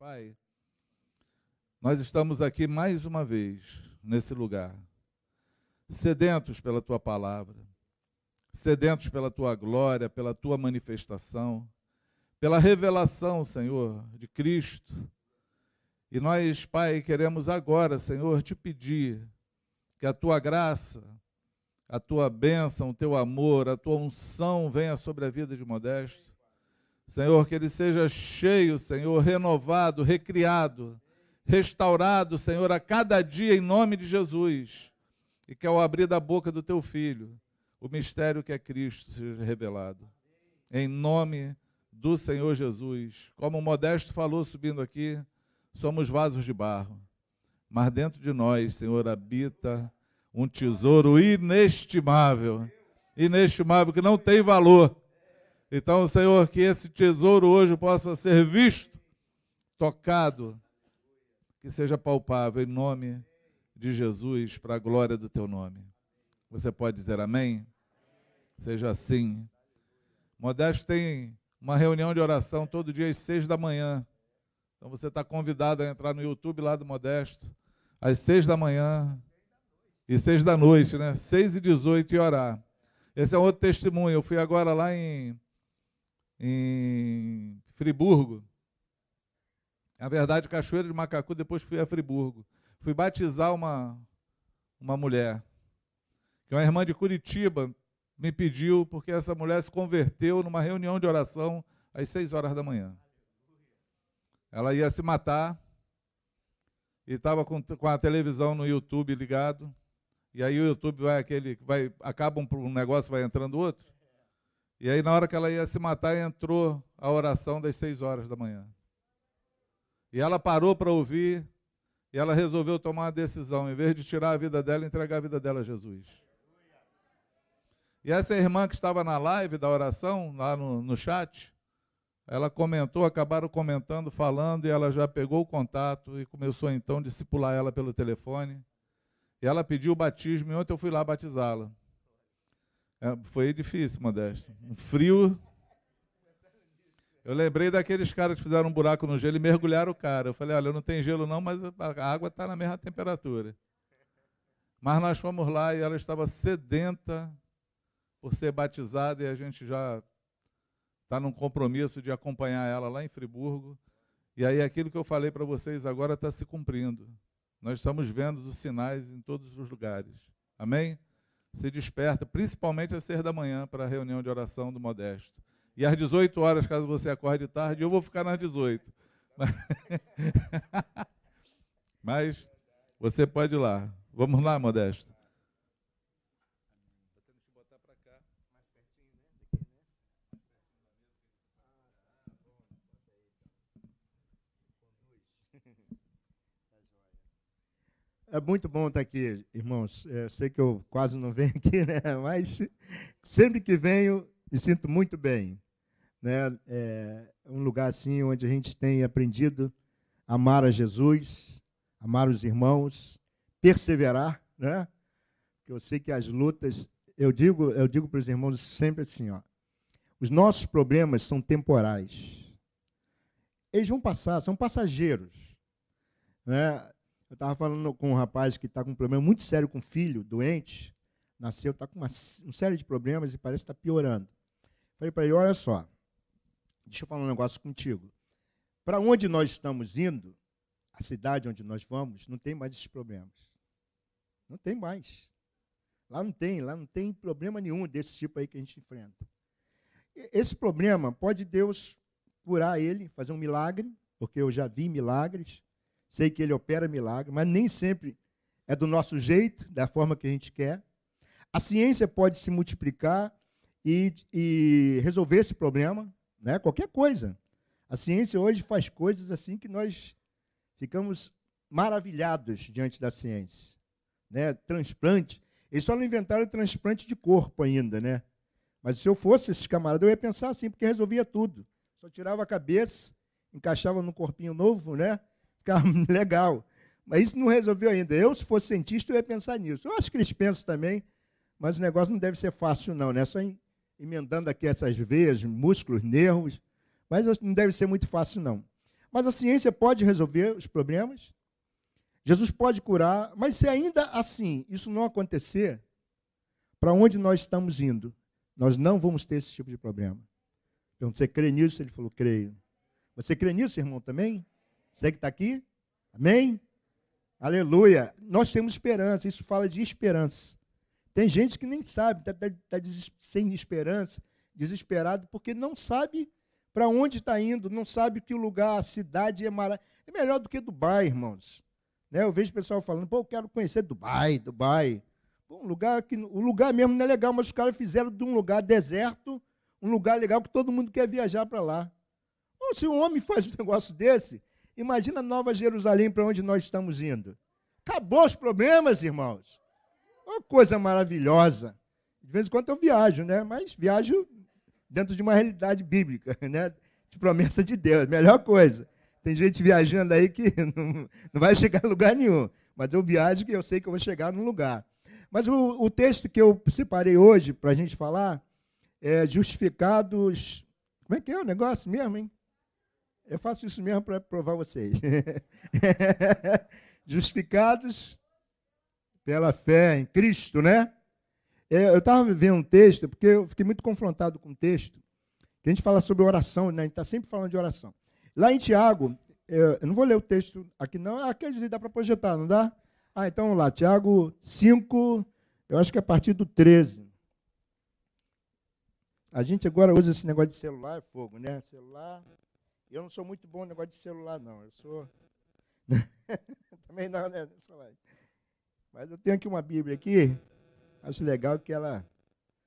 Pai, nós estamos aqui mais uma vez nesse lugar, sedentos pela tua palavra, sedentos pela tua glória, pela tua manifestação, pela revelação, Senhor, de Cristo. E nós, Pai, queremos agora, Senhor, te pedir que a tua graça, a tua bênção, o teu amor, a tua unção venha sobre a vida de Modesto. Senhor, que ele seja cheio, Senhor, renovado, recriado, restaurado, Senhor, a cada dia em nome de Jesus. E que ao abrir da boca do teu filho, o mistério que é Cristo seja revelado. Em nome do Senhor Jesus. Como o Modesto falou subindo aqui, somos vasos de barro mas dentro de nós, Senhor, habita um tesouro inestimável, inestimável, que não tem valor. Então, Senhor, que esse tesouro hoje possa ser visto, tocado, que seja palpável, em nome de Jesus, para a glória do teu nome. Você pode dizer amém? Seja assim. Modesto tem uma reunião de oração todo dia às seis da manhã. Então você está convidado a entrar no YouTube lá do Modesto às seis da manhã e seis da noite, né? Seis e dezoito e orar. Esse é um outro testemunho. Eu fui agora lá em, em Friburgo. Na verdade, Cachoeira de Macacu, depois fui a Friburgo. Fui batizar uma, uma mulher, que uma irmã de Curitiba me pediu, porque essa mulher se converteu numa reunião de oração às seis horas da manhã. Ela ia se matar, e estava com, com a televisão no YouTube ligado, e aí o YouTube vai aquele, vai, acaba um, um negócio, vai entrando outro. E aí na hora que ela ia se matar, entrou a oração das seis horas da manhã. E ela parou para ouvir, e ela resolveu tomar uma decisão, em vez de tirar a vida dela, entregar a vida dela a Jesus. E essa irmã que estava na live da oração, lá no, no chat, ela comentou, acabaram comentando, falando, e ela já pegou o contato e começou então a discipular ela pelo telefone. E ela pediu o batismo, e ontem eu fui lá batizá-la. É, foi difícil, Modesto. Um frio. Eu lembrei daqueles caras que fizeram um buraco no gelo e mergulharam o cara. Eu falei, olha, não tem gelo não, mas a água está na mesma temperatura. Mas nós fomos lá e ela estava sedenta por ser batizada e a gente já está num compromisso de acompanhar ela lá em Friburgo. E aí aquilo que eu falei para vocês agora está se cumprindo. Nós estamos vendo os sinais em todos os lugares. Amém? Se desperta, principalmente às seis da manhã, para a reunião de oração do Modesto. E às 18 horas, caso você acorde tarde, eu vou ficar nas 18. Mas você pode ir lá. Vamos lá, Modesto. É muito bom estar aqui, irmãos. Eu sei que eu quase não venho aqui, né? mas sempre que venho, me sinto muito bem. Né? É um lugar assim onde a gente tem aprendido a amar a Jesus, amar os irmãos, perseverar, né? Eu sei que as lutas, eu digo, eu digo para os irmãos sempre assim, ó, os nossos problemas são temporais. Eles vão passar, são passageiros, né? Eu estava falando com um rapaz que está com um problema muito sério com o filho, doente, nasceu, está com uma, uma série de problemas e parece que está piorando. Falei para ele: olha só, deixa eu falar um negócio contigo. Para onde nós estamos indo, a cidade onde nós vamos, não tem mais esses problemas. Não tem mais. Lá não tem, lá não tem problema nenhum desse tipo aí que a gente enfrenta. Esse problema pode Deus curar ele, fazer um milagre, porque eu já vi milagres sei que ele opera milagre, mas nem sempre é do nosso jeito, da forma que a gente quer. A ciência pode se multiplicar e, e resolver esse problema, né? qualquer coisa. A ciência hoje faz coisas assim que nós ficamos maravilhados diante da ciência. Né? Transplante. Eles só não inventaram transplante de corpo ainda, né? Mas se eu fosse esses camaradas, eu ia pensar assim, porque resolvia tudo. Só tirava a cabeça, encaixava no corpinho novo, né? Ficava legal. Mas isso não resolveu ainda. Eu, se fosse cientista, eu ia pensar nisso. Eu acho que eles pensam também, mas o negócio não deve ser fácil, não. Né? Só emendando aqui essas veias, músculos, nervos. Mas não deve ser muito fácil, não. Mas a ciência pode resolver os problemas, Jesus pode curar, mas se ainda assim isso não acontecer, para onde nós estamos indo? Nós não vamos ter esse tipo de problema. Então, você crê nisso? Ele falou, creio. Você crê nisso, irmão, também? Você que está aqui? Amém? Aleluia. Nós temos esperança, isso fala de esperança. Tem gente que nem sabe, está tá, tá sem esperança, desesperado, porque não sabe para onde está indo, não sabe que o lugar, a cidade é maravilhosa. É melhor do que Dubai, irmãos. Né? Eu vejo o pessoal falando, pô, eu quero conhecer Dubai, Dubai. Um lugar que, o lugar mesmo não é legal, mas os caras fizeram de um lugar deserto um lugar legal que todo mundo quer viajar para lá. Pô, se um homem faz um negócio desse, imagina Nova Jerusalém para onde nós estamos indo. Acabou os problemas, irmãos. Uma coisa maravilhosa. De vez em quando eu viajo, né? Mas viajo dentro de uma realidade bíblica, né? De promessa de Deus, melhor coisa. Tem gente viajando aí que não, não vai chegar a lugar nenhum. Mas eu viajo que eu sei que eu vou chegar num lugar. Mas o, o texto que eu separei hoje para a gente falar é justificados. Como é que é o negócio mesmo, hein? Eu faço isso mesmo para provar vocês. justificados pela fé em Cristo, né? É, eu estava vendo um texto, porque eu fiquei muito confrontado com um texto, que a gente fala sobre oração, né? a gente está sempre falando de oração. Lá em Tiago, eu não vou ler o texto aqui não, ah, quer dizer, dá para projetar, não dá? Ah, então vamos lá, Tiago 5, eu acho que é a partir do 13. A gente agora usa esse negócio de celular, é fogo, né? Celular. Eu não sou muito bom no negócio de celular, não. Eu sou. Também não, né? Mas eu tenho aqui uma Bíblia aqui. Acho legal que ela.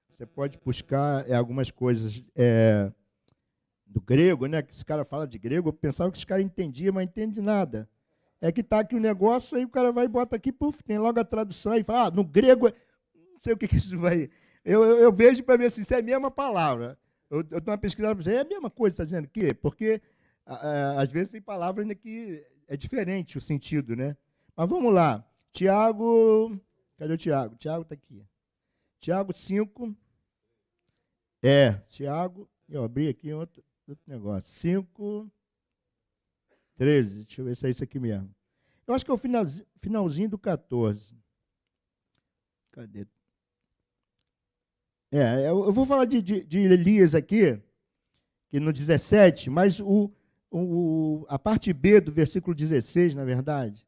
Você pode buscar é, algumas coisas. É, do grego, né? Que esse cara fala de grego, eu pensava que esse cara entendia, mas não entende nada. É que está aqui o um negócio, aí o cara vai e bota aqui, puf, tem logo a tradução e fala, ah, no grego, não sei o que, que isso vai. Eu, eu, eu vejo para ver se isso é a mesma palavra. Eu estou uma pesquisada para é a mesma coisa, está dizendo que? Porque às vezes tem palavras ainda que é diferente o sentido, né? Mas vamos lá. Tiago. Cadê o Tiago? Tiago está aqui. Tiago 5. É, Tiago. Eu abri aqui outro, outro negócio. 5, 13. Deixa eu ver se é isso aqui mesmo. Eu acho que é o finalzinho, finalzinho do 14. Cadê? É, eu vou falar de, de, de Elias aqui, que no 17, mas o, o, a parte B do versículo 16, na verdade,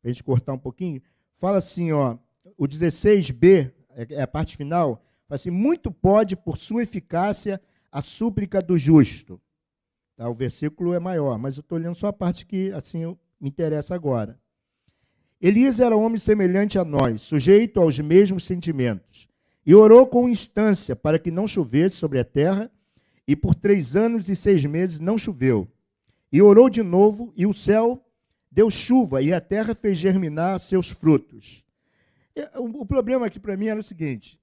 para a gente cortar um pouquinho, fala assim, ó, o 16b, é, é a parte final, fala assim, muito pode, por sua eficácia, a súplica do justo. Tá? O versículo é maior, mas eu estou lendo só a parte que assim me interessa agora. Elias era homem semelhante a nós, sujeito aos mesmos sentimentos, e orou com instância para que não chovesse sobre a terra, e por três anos e seis meses não choveu. E orou de novo, e o céu deu chuva, e a terra fez germinar seus frutos. O problema aqui para mim era o seguinte: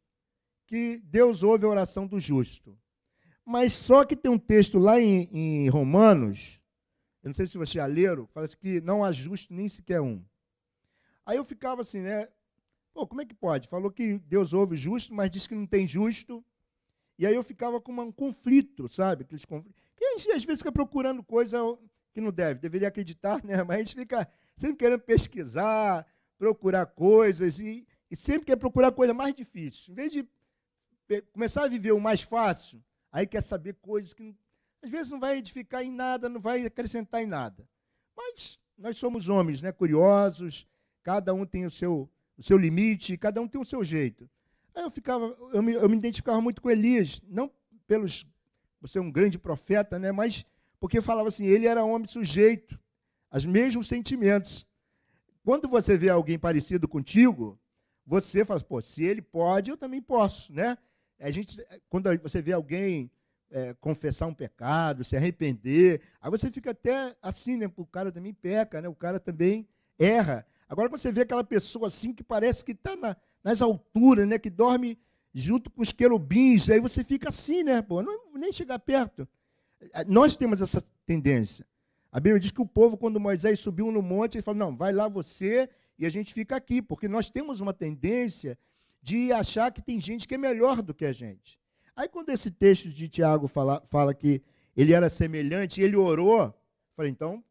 que Deus ouve a oração do justo. Mas só que tem um texto lá em, em Romanos, eu não sei se você já leram, fala assim que não há justo nem sequer um. Aí eu ficava assim, né? Pô, como é que pode? Falou que Deus ouve justo, mas diz que não tem justo. E aí eu ficava com um conflito, sabe? Aqueles conflitos. Que a gente às vezes fica procurando coisa que não deve, deveria acreditar, né? Mas a gente fica sempre querendo pesquisar, procurar coisas e, e sempre quer procurar coisa mais difícil. Em vez de começar a viver o mais fácil, Aí quer saber coisas que às vezes não vai edificar em nada, não vai acrescentar em nada. Mas nós somos homens, né, curiosos, cada um tem o seu, o seu limite, cada um tem o seu jeito. Aí eu ficava, eu me, eu me identificava muito com Elias, não pelos você é um grande profeta, né, mas porque falava assim, ele era homem sujeito aos mesmos sentimentos. Quando você vê alguém parecido contigo, você fala, pô, se ele pode, eu também posso, né? A gente, quando você vê alguém é, confessar um pecado, se arrepender, aí você fica até assim, né? O cara também peca, né? O cara também erra. Agora, quando você vê aquela pessoa assim que parece que está na, nas alturas, né? Que dorme junto com os querubins, aí você fica assim, né? Pô, não, nem chegar perto. Nós temos essa tendência. A Bíblia diz que o povo, quando Moisés subiu no monte, ele falou: não, vai lá você e a gente fica aqui, porque nós temos uma tendência de achar que tem gente que é melhor do que a gente. Aí, quando esse texto de Tiago fala, fala que ele era semelhante, ele orou, falei, então,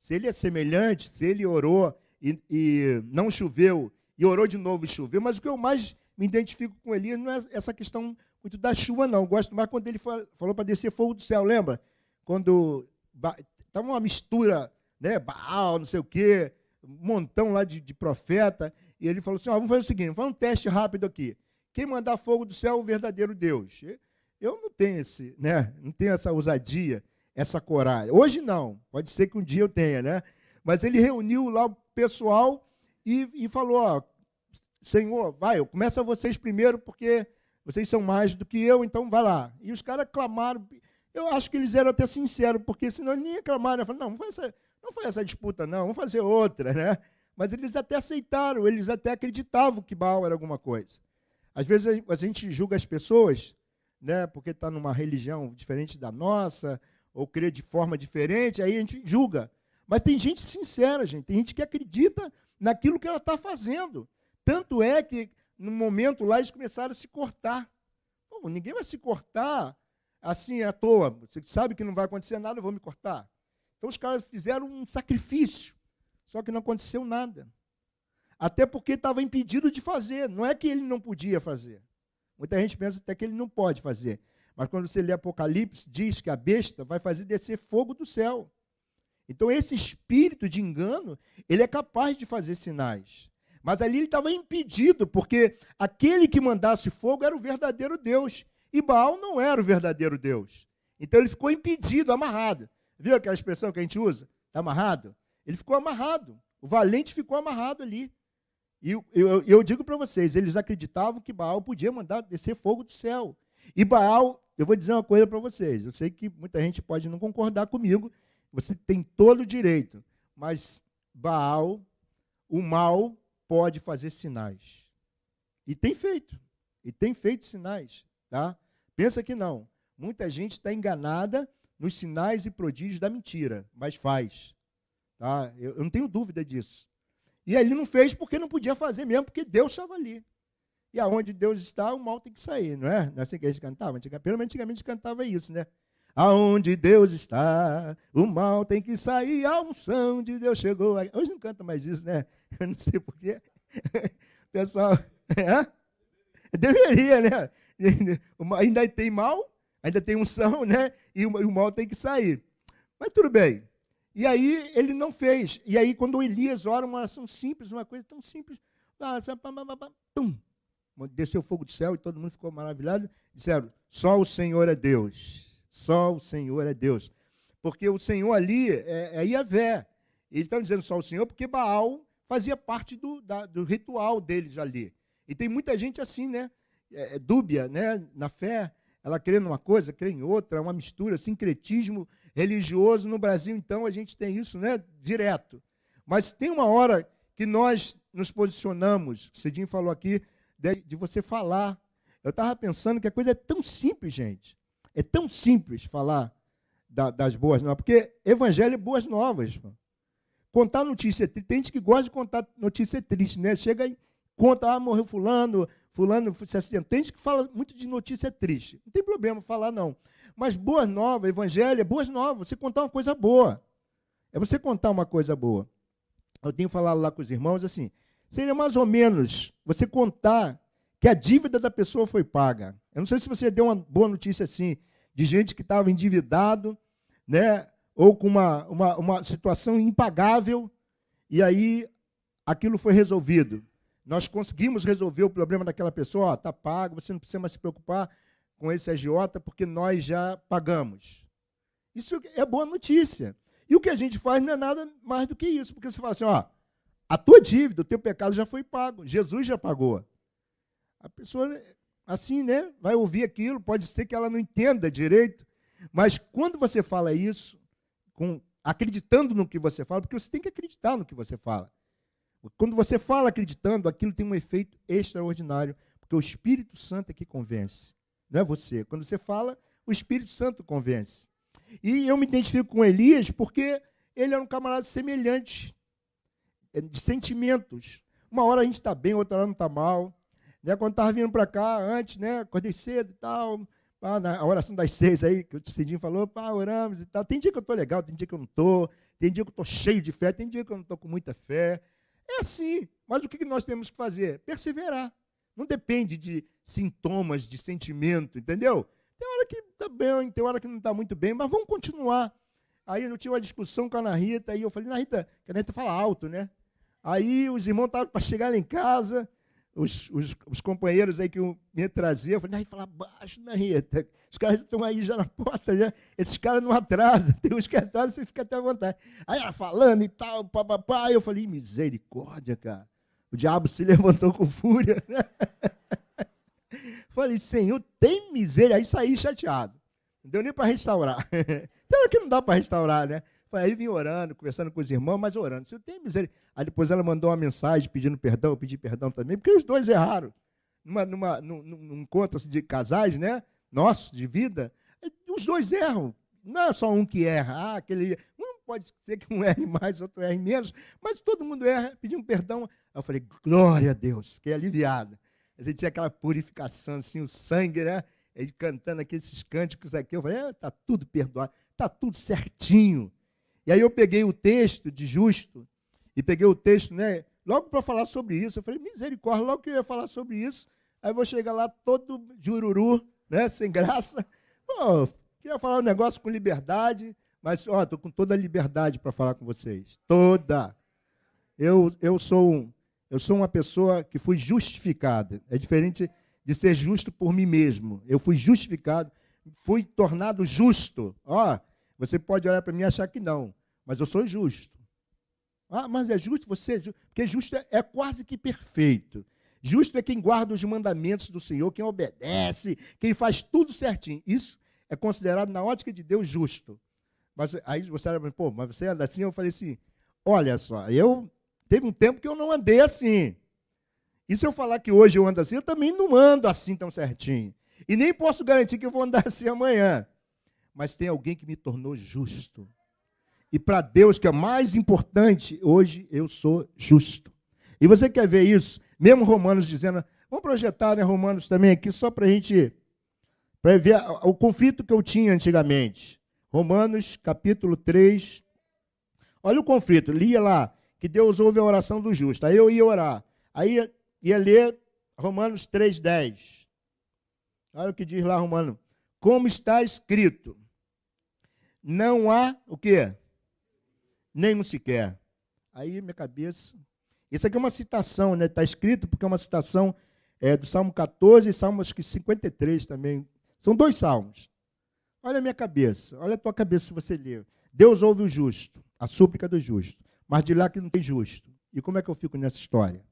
Se ele é semelhante, se ele orou e, e não choveu, e orou de novo e choveu, mas o que eu mais me identifico com Elias não é essa questão muito da chuva, não. Gosto mais quando ele falou para descer fogo do céu, lembra? Quando estava uma mistura, né? Baal, não sei o quê, um montão lá de, de profeta, e ele falou assim: vamos fazer o seguinte, vamos um teste rápido aqui. Quem mandar fogo do céu é o verdadeiro Deus. Eu não tenho esse, né? Não tenho essa ousadia, essa coragem. Hoje não. Pode ser que um dia eu tenha, né? Mas ele reuniu lá o pessoal e, e falou: ó, Senhor, vai, começa vocês primeiro, porque vocês são mais do que eu, então vai lá. E os caras clamaram. Eu acho que eles eram até sinceros, porque senão nem ia clamar. Né? Falaram, não, não foi, essa, não foi essa disputa, não, vamos fazer outra, né? Mas eles até aceitaram, eles até acreditavam que Baal era alguma coisa. Às vezes a gente julga as pessoas, né, porque está numa religião diferente da nossa, ou crê de forma diferente, aí a gente julga. Mas tem gente sincera, gente, tem gente que acredita naquilo que ela está fazendo. Tanto é que, no momento lá, eles começaram a se cortar. Pô, ninguém vai se cortar assim à toa. Você sabe que não vai acontecer nada, eu vou me cortar. Então os caras fizeram um sacrifício, só que não aconteceu nada. Até porque estava impedido de fazer. Não é que ele não podia fazer. Muita gente pensa até que ele não pode fazer. Mas quando você lê Apocalipse, diz que a besta vai fazer descer fogo do céu. Então esse espírito de engano, ele é capaz de fazer sinais. Mas ali ele estava impedido, porque aquele que mandasse fogo era o verdadeiro Deus. E Baal não era o verdadeiro Deus. Então ele ficou impedido, amarrado. Viu aquela expressão que a gente usa? Está amarrado? Ele ficou amarrado. O valente ficou amarrado ali. E eu, eu, eu digo para vocês, eles acreditavam que Baal podia mandar descer fogo do céu. E Baal, eu vou dizer uma coisa para vocês. Eu sei que muita gente pode não concordar comigo. Você tem todo o direito. Mas Baal, o mal, pode fazer sinais. E tem feito. E tem feito sinais. Tá? Pensa que não. Muita gente está enganada nos sinais e prodígios da mentira, mas faz. Tá? Eu, eu não tenho dúvida disso. E ele não fez porque não podia fazer mesmo, porque Deus estava ali. E aonde Deus está, o mal tem que sair, não é? Não é assim que a gente cantava? Antigamente, pelo menos antigamente cantava isso, né? Aonde Deus está, o mal tem que sair, a unção de Deus chegou. Hoje não canta mais isso, né? Eu não sei porquê. Pessoal, é? deveria, né? Ainda tem mal, ainda tem unção, né? E o mal tem que sair. Mas tudo bem. E aí ele não fez. E aí, quando Elias ora uma oração simples, uma coisa tão simples, pum, desceu fogo do céu e todo mundo ficou maravilhado. Disseram: só o Senhor é Deus. Só o Senhor é Deus. Porque o Senhor ali é, é Iavé. Ele está dizendo só o Senhor porque Baal fazia parte do, da, do ritual deles ali. E tem muita gente assim, né? É, é, dúbia né? na fé. Ela crê numa coisa, crê em outra, uma mistura, sincretismo religioso. No Brasil, então, a gente tem isso né? direto. Mas tem uma hora que nós nos posicionamos, Cidinho falou aqui, de, de você falar. Eu estava pensando que a coisa é tão simples, gente. É tão simples falar da, das boas novas, porque evangelho é boas novas. Contar notícia triste, tem gente que gosta de contar notícia triste, né? Chega e conta, ah, morreu fulano, fulano se acidentou. Tem gente que fala muito de notícia triste. Não tem problema falar, não. Mas boas novas, evangelho é boas novas, você contar uma coisa boa. É você contar uma coisa boa. Eu tenho falado lá com os irmãos assim, seria mais ou menos você contar que a dívida da pessoa foi paga. Eu não sei se você deu uma boa notícia assim, de gente que estava endividado, né? ou com uma, uma, uma situação impagável, e aí aquilo foi resolvido. Nós conseguimos resolver o problema daquela pessoa, está pago, você não precisa mais se preocupar com esse agiota, porque nós já pagamos. Isso é boa notícia. E o que a gente faz não é nada mais do que isso, porque você fala assim, ó, a tua dívida, o teu pecado já foi pago, Jesus já pagou. A pessoa, assim, né, vai ouvir aquilo, pode ser que ela não entenda direito, mas quando você fala isso, com, acreditando no que você fala, porque você tem que acreditar no que você fala. Quando você fala acreditando, aquilo tem um efeito extraordinário, porque o Espírito Santo é que convence, não é você. Quando você fala, o Espírito Santo convence. E eu me identifico com Elias porque ele era um camarada semelhante, eh, de sentimentos. Uma hora a gente está bem, outra hora não está mal. Né? Quando estava vindo para cá, antes, né? acordei cedo e tal, pá, na oração das seis aí, que o Cidinho falou, pá, oramos e tal. Tem dia que eu estou legal, tem dia que eu não estou. Tem dia que eu estou cheio de fé, tem dia que eu não estou com muita fé. É assim. Mas o que nós temos que fazer? Perseverar. Não depende de sintomas, de sentimento, entendeu? Tem hora que está bem, tem hora que não está muito bem, mas vamos continuar. Aí eu tinha uma discussão com a Ana Rita, aí eu falei, Ana Rita, que a Ana Rita fala alto, né? Aí os irmãos estavam para chegar lá em casa, os, os, os, companheiros aí que me traziam, eu falei, fala baixo, Ana Rita. Os caras estão aí já na porta, já. esses caras não atrasam, tem uns que atrasam, você fica até à vontade. Aí ela falando e tal, papapá, eu falei, misericórdia, cara. O diabo se levantou com fúria, né? Falei, Senhor, tem miséria. Aí saí chateado. Não deu nem para restaurar. Então aqui não dá para restaurar, né? Aí vim orando, conversando com os irmãos, mas orando. Senhor, tem miséria. Aí depois ela mandou uma mensagem pedindo perdão, eu pedi perdão também, porque os dois erraram. Numa, numa, num, num assim, de casais, né? Nosso, de vida, os dois erram. Não é só um que erra. Ah, aquele. Um pode ser que um erre mais, outro erre menos, mas todo mundo erra, pedindo perdão. Aí eu falei, glória a Deus, fiquei aliviado. A gente tinha aquela purificação, assim, o sangue, né? Ele cantando aqueles cânticos aqui. Eu falei, está é, tudo perdoado, está tudo certinho. E aí eu peguei o texto de Justo, e peguei o texto, né? Logo para falar sobre isso. Eu falei, misericórdia, logo que eu ia falar sobre isso. Aí eu vou chegar lá todo jururu, né? Sem graça. Pô, queria falar um negócio com liberdade, mas, ó, estou com toda a liberdade para falar com vocês. Toda. Eu, eu sou um eu sou uma pessoa que fui justificada. É diferente de ser justo por mim mesmo. Eu fui justificado, fui tornado justo. Ó, você pode olhar para mim e achar que não, mas eu sou justo. Ah, mas é justo você é justo, porque justo é, é quase que perfeito. Justo é quem guarda os mandamentos do Senhor, quem obedece, quem faz tudo certinho. Isso é considerado na ótica de Deus justo. Mas aí você olha pô, mas você anda assim? Eu falei assim: olha só, eu Teve um tempo que eu não andei assim. E se eu falar que hoje eu ando assim, eu também não ando assim tão certinho. E nem posso garantir que eu vou andar assim amanhã. Mas tem alguém que me tornou justo. E para Deus, que é mais importante, hoje eu sou justo. E você quer ver isso? Mesmo Romanos dizendo. Vamos projetar, né, Romanos também aqui, só para a gente para ver o conflito que eu tinha antigamente. Romanos capítulo 3. Olha o conflito, lia lá que Deus ouve a oração do justo. Aí eu ia orar. Aí ia, ia ler Romanos 3,10. Olha o que diz lá, Romano. Como está escrito, não há o quê? Nenhum sequer. Aí minha cabeça. Isso aqui é uma citação, né? Está escrito porque é uma citação é, do Salmo 14 e Salmo acho que 53 também. São dois salmos. Olha a minha cabeça, olha a tua cabeça se você ler. Deus ouve o justo, a súplica do justo mas de lá que não tem justo. E como é que eu fico nessa história?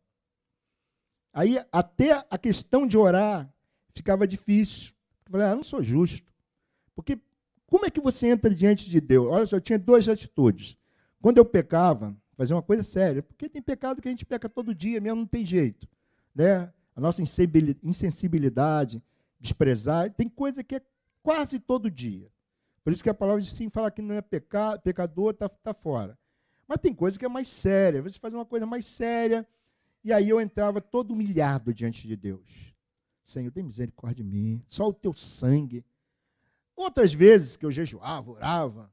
Aí até a questão de orar ficava difícil. Eu falei, ah, não sou justo. Porque como é que você entra diante de Deus? Olha só, eu tinha duas atitudes. Quando eu pecava, fazia uma coisa séria, porque tem pecado que a gente peca todo dia mesmo, não tem jeito. Né? A nossa insensibilidade, desprezar, tem coisa que é quase todo dia. Por isso que a palavra diz sim, falar que não é pecado, pecador, está tá fora. Mas tem coisa que é mais séria. Você faz uma coisa mais séria. E aí eu entrava todo humilhado diante de Deus. Senhor, tem misericórdia de mim. Só o teu sangue. Outras vezes que eu jejuava, orava,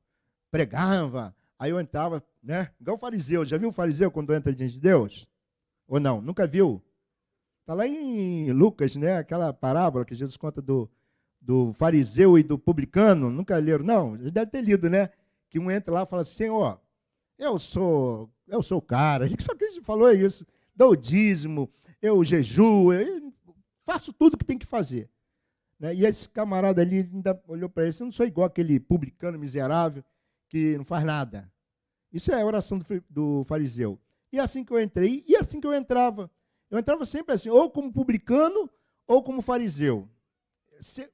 pregava, aí eu entrava, né? Igual o fariseu. Já viu o fariseu quando entra diante de Deus? Ou não? Nunca viu? Está lá em Lucas, né? Aquela parábola que Jesus conta do, do fariseu e do publicano. Nunca leram? Não, deve ter lido, né? Que um entra lá e fala assim, Senhor, eu sou, eu sou o cara. Só que gente falou isso. Dou dízimo, eu jejuo, eu faço tudo que tem que fazer. Né? E esse camarada ali ainda olhou para ele, eu não sou igual aquele publicano miserável que não faz nada. Isso é a oração do, do fariseu. E assim que eu entrei, e assim que eu entrava. Eu entrava sempre assim, ou como publicano, ou como fariseu.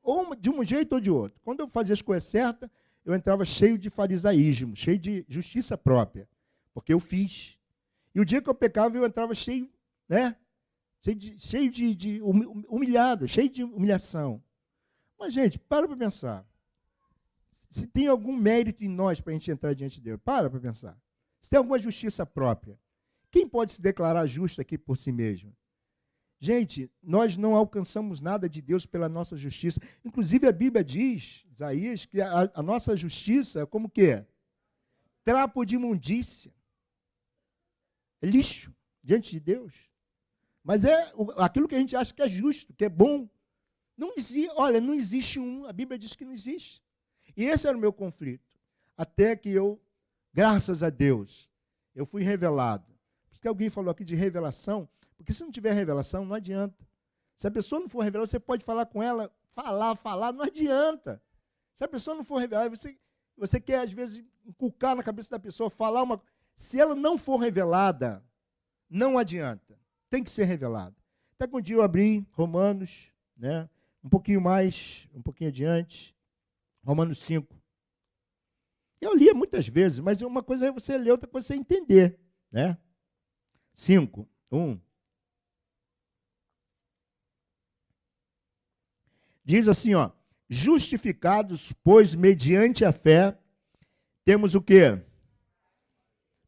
Ou de um jeito ou de outro. Quando eu fazia as coisas certas, eu entrava cheio de farisaísmo, cheio de justiça própria, porque eu fiz. E o dia que eu pecava, eu entrava cheio, né? Cheio de, cheio de, de humilhado, cheio de humilhação. Mas, gente, para para pensar. Se tem algum mérito em nós para a gente entrar diante de Deus, para para pensar. Se tem alguma justiça própria, quem pode se declarar justo aqui por si mesmo? Gente, nós não alcançamos nada de Deus pela nossa justiça. Inclusive a Bíblia diz, Isaías, que a, a nossa justiça é como que? trapo de imundícia. É lixo diante de Deus. Mas é aquilo que a gente acha que é justo, que é bom. Não existe, olha, não existe um, a Bíblia diz que não existe. E esse era o meu conflito. Até que eu, graças a Deus, eu fui revelado. Por isso que alguém falou aqui de revelação, porque se não tiver revelação, não adianta. Se a pessoa não for revelada, você pode falar com ela, falar, falar, não adianta. Se a pessoa não for revelada, você, você quer, às vezes, inculcar na cabeça da pessoa, falar uma. Se ela não for revelada, não adianta. Tem que ser revelada. Até que um dia eu abri Romanos, né? um pouquinho mais, um pouquinho adiante, Romanos 5. Eu lia muitas vezes, mas uma coisa é você ler, outra coisa é você entender. Né? 5, 1. Diz assim, ó, justificados, pois mediante a fé, temos o quê?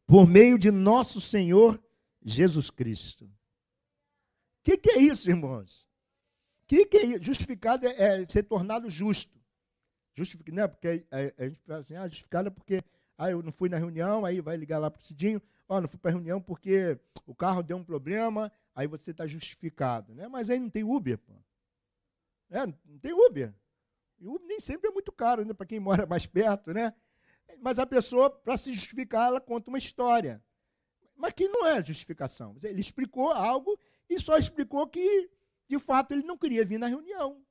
Por meio de nosso Senhor Jesus Cristo. O que, que, é isso, irmãos? O que, que, é isso? Justificado é, é ser tornado justo. Justificado, não é porque a, a, gente fala assim, ah, justificado é porque ah, eu não fui na reunião, aí vai ligar lá para o Cidinho, ó, oh, não fui para a reunião porque o carro deu um problema, aí você está justificado. Né? Mas aí não tem Uber, pô. É, não tem Uber. E Uber nem sempre é muito caro, né, para quem mora mais perto, né? Mas a pessoa, para se justificar, ela conta uma história. Mas que não é justificação. Ele explicou algo e só explicou que, de fato, ele não queria vir na reunião.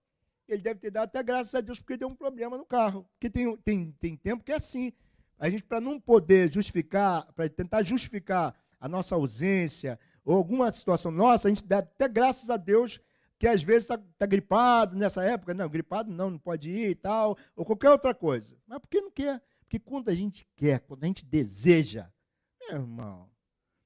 Ele deve ter dado até graças a Deus porque deu um problema no carro. Porque tem, tem, tem tempo que é assim. A gente, para não poder justificar, para tentar justificar a nossa ausência ou alguma situação nossa, a gente dá até graças a Deus que às vezes está tá gripado nessa época. Não, gripado não, não pode ir e tal, ou qualquer outra coisa. Mas por que não quer? Porque quando a gente quer, quando a gente deseja, meu irmão,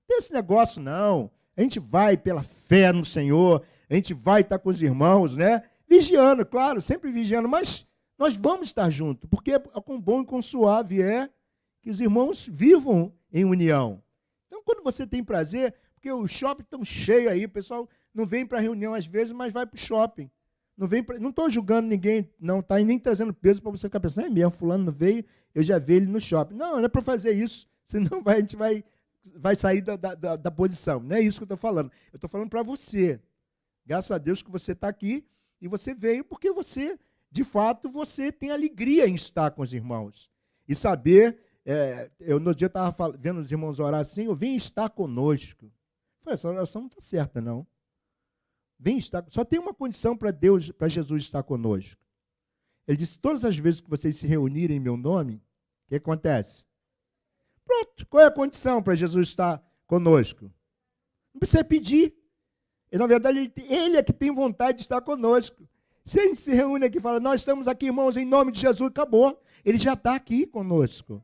tem esse negócio não. A gente vai pela fé no Senhor, a gente vai estar com os irmãos, né? Vigiando, claro, sempre vigiando, mas nós vamos estar juntos, porque é com bom e com suave é que os irmãos vivam em união. Então, quando você tem prazer, porque o shopping estão cheio aí, o pessoal não vem para reunião às vezes, mas vai para o shopping. Não vem pra, não estou julgando ninguém, não está nem trazendo peso para você ficar pensando, é mesmo, fulano não veio, eu já vi ele no shopping. Não, não é para fazer isso, senão vai, a gente vai, vai sair da, da, da posição. Não é isso que eu estou falando. Eu estou falando para você. Graças a Deus que você está aqui e você veio porque você, de fato, você tem alegria em estar com os irmãos. E saber, é, eu no dia estava vendo os irmãos orar assim, eu vim estar conosco. Falei, essa oração não está certa, não. Vem estar. Só tem uma condição para Deus, para Jesus estar conosco. Ele disse: todas as vezes que vocês se reunirem em meu nome, o que acontece? Pronto. Qual é a condição para Jesus estar conosco? Não precisa pedir. E, na verdade, ele, ele é que tem vontade de estar conosco. Se a gente se reúne aqui e fala, nós estamos aqui, irmãos, em nome de Jesus, acabou. Ele já está aqui conosco.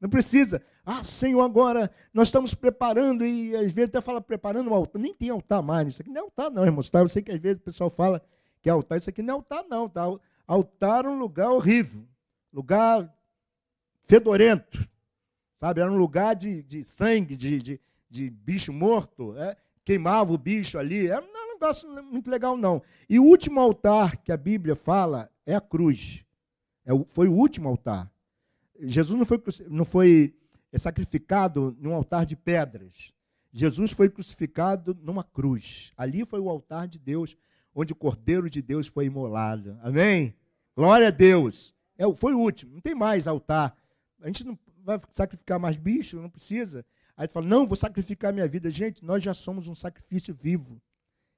Não precisa. Ah, Senhor, agora nós estamos preparando, e às vezes até fala preparando um altar. Nem tem altar mais. Isso aqui não é altar, não, irmãos. Tá? Eu sei que às vezes o pessoal fala que é altar. Isso aqui não é altar, não. Tá? Altar é um lugar horrível. Lugar fedorento. Sabe? Era um lugar de, de sangue, de, de, de bicho morto. É? Queimava o bicho ali. Era um negócio muito legal, não. E o último altar que a Bíblia fala é a cruz. É, foi o último altar. Jesus não foi, não foi sacrificado num altar de pedras. Jesus foi crucificado numa cruz. Ali foi o altar de Deus, onde o Cordeiro de Deus foi imolado. Amém? Glória a Deus. É, foi o último, não tem mais altar. A gente não vai sacrificar mais bicho, não precisa. Aí tu fala, não, vou sacrificar minha vida. Gente, nós já somos um sacrifício vivo.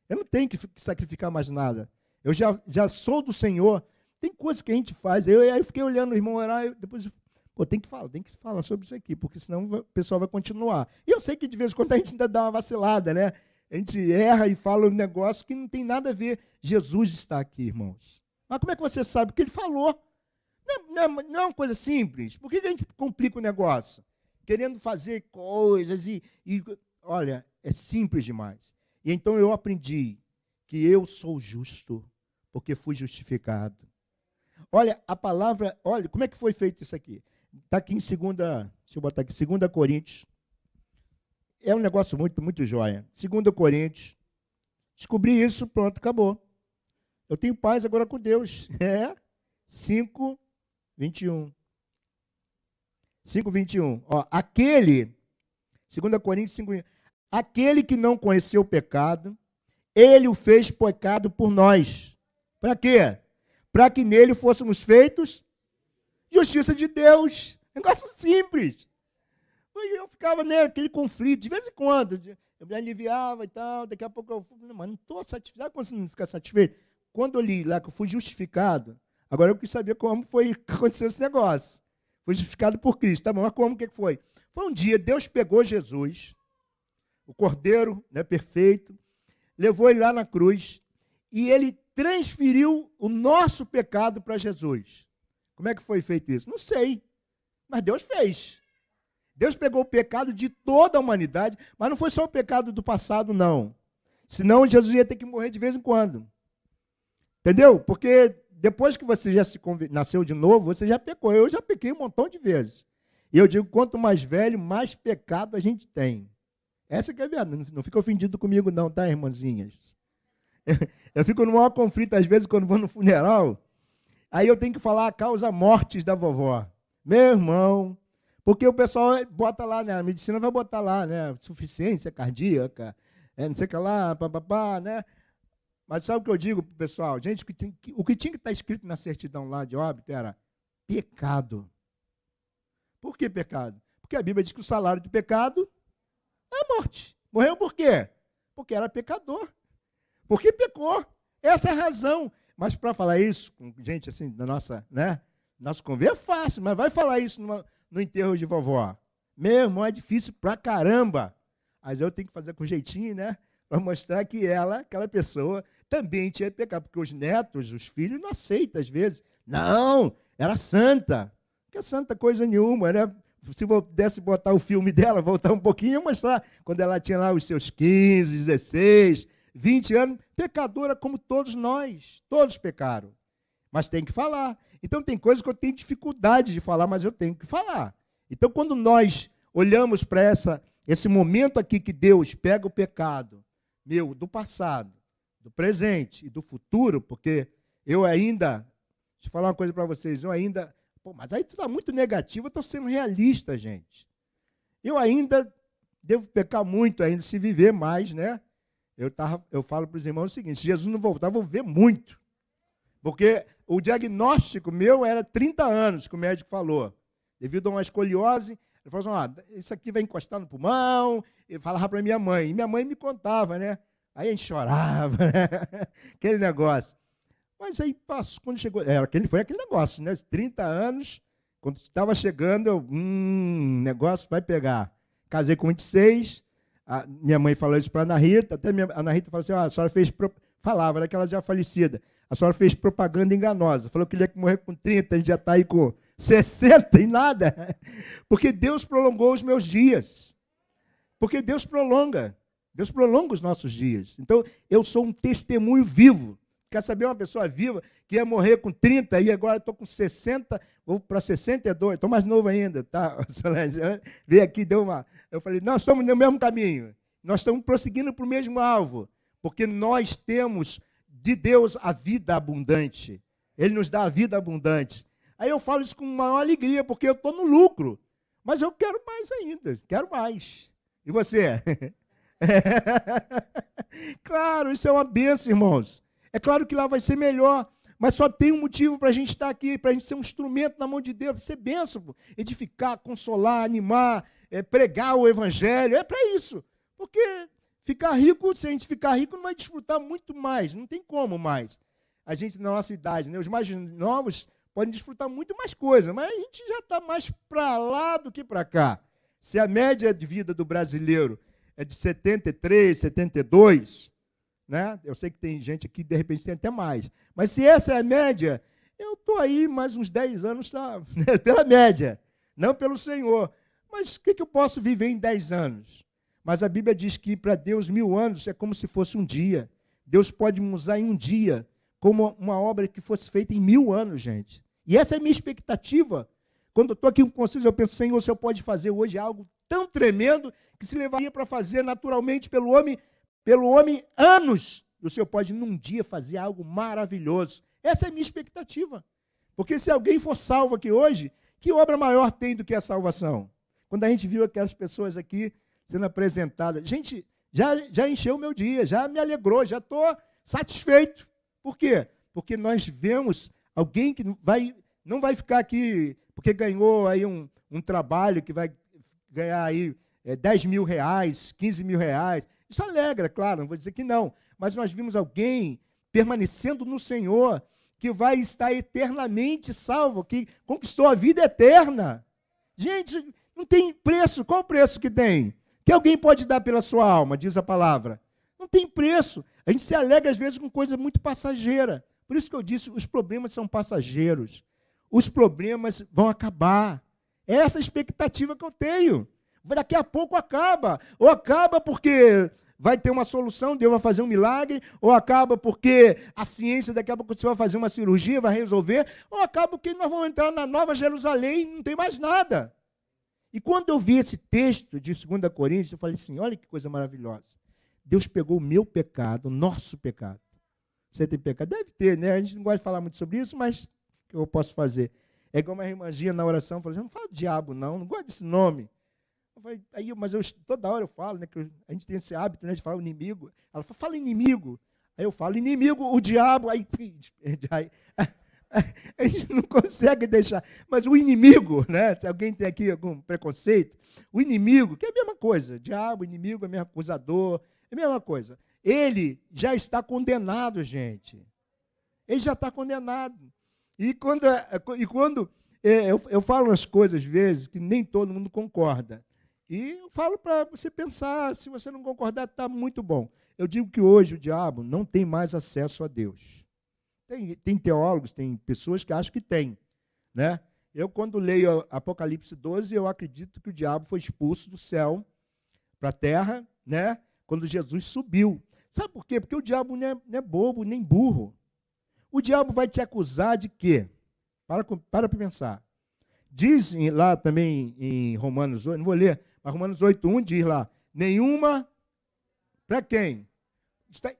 Eu não tenho que sacrificar mais nada. Eu já, já sou do Senhor. Tem coisas que a gente faz. Eu, aí eu fiquei olhando o irmão orar, depois Pô, tem que falar, tem que falar sobre isso aqui, porque senão o pessoal vai continuar. E eu sei que de vez em quando a gente ainda dá uma vacilada, né? A gente erra e fala um negócio que não tem nada a ver. Jesus está aqui, irmãos. Mas como é que você sabe? Porque ele falou. Não, não, não é uma coisa simples. Por que a gente complica o negócio? Querendo fazer coisas e, e. Olha, é simples demais. E então eu aprendi que eu sou justo, porque fui justificado. Olha, a palavra. Olha, como é que foi feito isso aqui? Está aqui em segunda, deixa eu botar aqui, segunda Coríntios. É um negócio muito, muito jóia. Segunda Coríntios. Descobri isso, pronto, acabou. Eu tenho paz agora com Deus. É 5, 21. 5:21. Ó, aquele 2 Coríntios 5, aquele que não conheceu o pecado, ele o fez pecado por nós. Para quê? Para que nele fôssemos feitos justiça de Deus. Negócio simples. Eu ficava naquele conflito, de vez em quando. Eu me aliviava e tal, daqui a pouco eu. Mas não estou satisfeito. Sabe quando você não fica satisfeito? Quando eu li lá que eu fui justificado, agora eu quis saber como foi que aconteceu esse negócio. Fui justificado por Cristo. Tá bom, mas como que foi? Foi um dia, Deus pegou Jesus, o Cordeiro né, perfeito, levou ele lá na cruz e ele transferiu o nosso pecado para Jesus. Como é que foi feito isso? Não sei, mas Deus fez. Deus pegou o pecado de toda a humanidade, mas não foi só o pecado do passado, não. Senão Jesus ia ter que morrer de vez em quando. Entendeu? Porque depois que você já se nasceu de novo, você já pecou. Eu já pequei um montão de vezes. E eu digo, quanto mais velho, mais pecado a gente tem. Essa que é a verdade. Não fica ofendido comigo, não, tá, irmãzinhas? Eu fico no maior conflito, às vezes, quando vou no funeral. Aí eu tenho que falar a causa mortes da vovó. Meu irmão, porque o pessoal bota lá, né? A medicina vai botar lá, né? Suficiência cardíaca, é, não sei o que lá, papapá, né? Mas sabe o que eu digo pessoal? Gente, o que, tem, o que tinha que estar tá escrito na certidão lá de óbito era pecado. Por que pecado? Porque a Bíblia diz que o salário do pecado é a morte. Morreu por quê? Porque era pecador. Porque pecou. Essa é a razão. Mas para falar isso com gente assim da nossa, né? Nosso convívio é fácil, mas vai falar isso numa, no enterro de vovó. Meu irmão, é difícil pra caramba. Mas eu tenho que fazer com jeitinho, né? Para mostrar que ela, aquela pessoa, também tinha pecado. Porque os netos, os filhos, não aceitam às vezes. Não, era santa que é santa coisa nenhuma, era se pudesse botar o filme dela, voltar um pouquinho e mostrar quando ela tinha lá os seus 15, 16, 20 anos, pecadora como todos nós, todos pecaram. Mas tem que falar. Então tem coisas que eu tenho dificuldade de falar, mas eu tenho que falar. Então quando nós olhamos para essa esse momento aqui que Deus pega o pecado meu do passado, do presente e do futuro, porque eu ainda, deixa eu falar uma coisa para vocês, eu ainda Pô, mas aí tu está muito negativo, eu estou sendo realista, gente. Eu ainda devo pecar muito ainda, se viver mais, né? Eu, tava, eu falo para os irmãos o seguinte: se Jesus não voltar, eu vou viver muito. Porque o diagnóstico meu era 30 anos, que o médico falou. Devido a uma escoliose, ele falou assim: ah, isso aqui vai encostar no pulmão. Ele falava para minha mãe. E minha mãe me contava, né? Aí a gente chorava, né? aquele negócio. Mas aí passou, quando chegou, era aquele, foi aquele negócio, né? 30 anos, quando estava chegando, eu, hum, negócio vai pegar. Casei com 26, a, minha mãe falou isso para a Ana Rita, até minha, a Ana Rita falou assim, ah, a senhora fez, falava, era que ela já falecida, a senhora fez propaganda enganosa, falou que ele ia morrer com 30, a gente já está aí com 60 e nada, porque Deus prolongou os meus dias, porque Deus prolonga, Deus prolonga os nossos dias, então eu sou um testemunho vivo Quer saber uma pessoa viva que ia morrer com 30 e agora estou com 60, vou para 62, estou mais novo ainda, tá? Veio aqui, deu uma. Eu falei, nós estamos no mesmo caminho, nós estamos prosseguindo para o mesmo alvo, porque nós temos de Deus a vida abundante. Ele nos dá a vida abundante. Aí eu falo isso com maior alegria, porque eu estou no lucro. Mas eu quero mais ainda, quero mais. E você? claro, isso é uma benção, irmãos. É claro que lá vai ser melhor, mas só tem um motivo para a gente estar aqui, para a gente ser um instrumento na mão de Deus, ser bênção, edificar, consolar, animar, é, pregar o evangelho. É para isso. Porque ficar rico, se a gente ficar rico, não vai desfrutar muito mais, não tem como mais. A gente, na nossa idade, né, os mais novos podem desfrutar muito mais coisas, mas a gente já está mais para lá do que para cá. Se a média de vida do brasileiro é de 73, 72, né? Eu sei que tem gente aqui, de repente, tem até mais. Mas se essa é a média, eu estou aí mais uns 10 anos tá, pela média, não pelo Senhor. Mas o que, que eu posso viver em 10 anos? Mas a Bíblia diz que para Deus mil anos é como se fosse um dia. Deus pode me usar em um dia, como uma obra que fosse feita em mil anos, gente. E essa é a minha expectativa. Quando eu estou aqui com vocês, eu penso, Senhor, o Senhor pode fazer hoje algo tão tremendo que se levaria para fazer naturalmente pelo homem pelo homem anos, o Senhor pode num dia fazer algo maravilhoso. Essa é a minha expectativa. Porque se alguém for salvo aqui hoje, Que obra maior tem do que a salvação? Quando a gente viu aquelas pessoas aqui sendo apresentadas, gente, já, já encheu o meu dia, já me alegrou, já estou satisfeito. Por quê? Porque nós vemos alguém que vai, não vai ficar aqui porque ganhou aí um, um trabalho que vai ganhar aí é, 10 mil reais, 15 mil reais. Isso alegra, claro, não vou dizer que não. Mas nós vimos alguém permanecendo no Senhor que vai estar eternamente salvo, que conquistou a vida eterna. Gente, não tem preço. Qual o preço que tem? Que alguém pode dar pela sua alma, diz a palavra. Não tem preço. A gente se alegra às vezes com coisa muito passageira. Por isso que eu disse, os problemas são passageiros. Os problemas vão acabar. É essa a expectativa que eu tenho. Daqui a pouco acaba. Ou acaba porque vai ter uma solução, Deus vai fazer um milagre, ou acaba porque a ciência daqui a pouco você vai fazer uma cirurgia, vai resolver, ou acaba porque nós vamos entrar na Nova Jerusalém e não tem mais nada. E quando eu vi esse texto de 2 Coríntios, eu falei assim: olha que coisa maravilhosa. Deus pegou o meu pecado, o nosso pecado. Você tem pecado? Deve ter, né? A gente não gosta de falar muito sobre isso, mas o que eu posso fazer? É igual uma irmãzinha na oração, falou não fala diabo não, não gosto desse nome. Eu falei, aí, mas eu, toda hora eu falo, né, que a gente tem esse hábito né, de falar inimigo. Ela fala, fala inimigo. Aí eu falo, inimigo, o diabo, aí, aí a gente não consegue deixar. Mas o inimigo, né? Se alguém tem aqui algum preconceito, o inimigo, que é a mesma coisa, diabo, inimigo é mesmo acusador, é a mesma coisa. Ele já está condenado, gente. Ele já está condenado. E quando, é, e quando é, eu, eu falo umas coisas, às vezes, que nem todo mundo concorda. E eu falo para você pensar, se você não concordar, está muito bom. Eu digo que hoje o diabo não tem mais acesso a Deus. Tem, tem teólogos, tem pessoas que acham que tem. Né? Eu, quando leio Apocalipse 12, eu acredito que o diabo foi expulso do céu para a terra, né? quando Jesus subiu. Sabe por quê? Porque o diabo não é, não é bobo, nem burro. O diabo vai te acusar de quê? Para para pensar. Diz lá também em Romanos 8, não vou ler, mas Romanos 8:1 diz lá: nenhuma para quem? Está,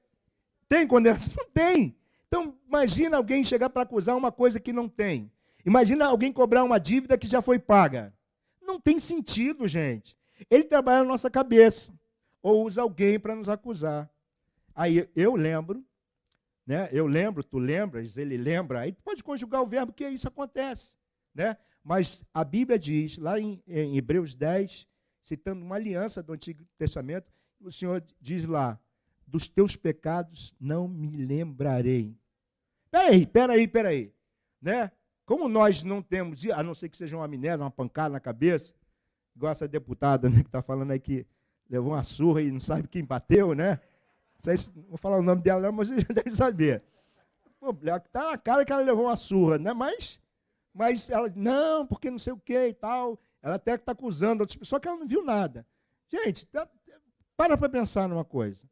tem condenação? Não tem. Então, imagina alguém chegar para acusar uma coisa que não tem. Imagina alguém cobrar uma dívida que já foi paga. Não tem sentido, gente. Ele trabalha na nossa cabeça. Ou usa alguém para nos acusar. Aí eu lembro né? Eu lembro, tu lembras, ele lembra, aí pode conjugar o verbo que isso acontece. Né? Mas a Bíblia diz, lá em, em Hebreus 10, citando uma aliança do Antigo Testamento, o Senhor diz lá: dos teus pecados não me lembrarei. Peraí, peraí, peraí. Né? Como nós não temos, a não ser que seja uma amnésia, uma pancada na cabeça, igual essa deputada né, que está falando aí que levou uma surra e não sabe quem bateu, né? Não vou falar o nome dela, não, mas você já deve saber. Está na cara que ela levou uma surra, né? Mas, mas ela, não, porque não sei o que e tal. Ela até está acusando outras pessoas, só que ela não viu nada. Gente, tá, para para pensar numa coisa.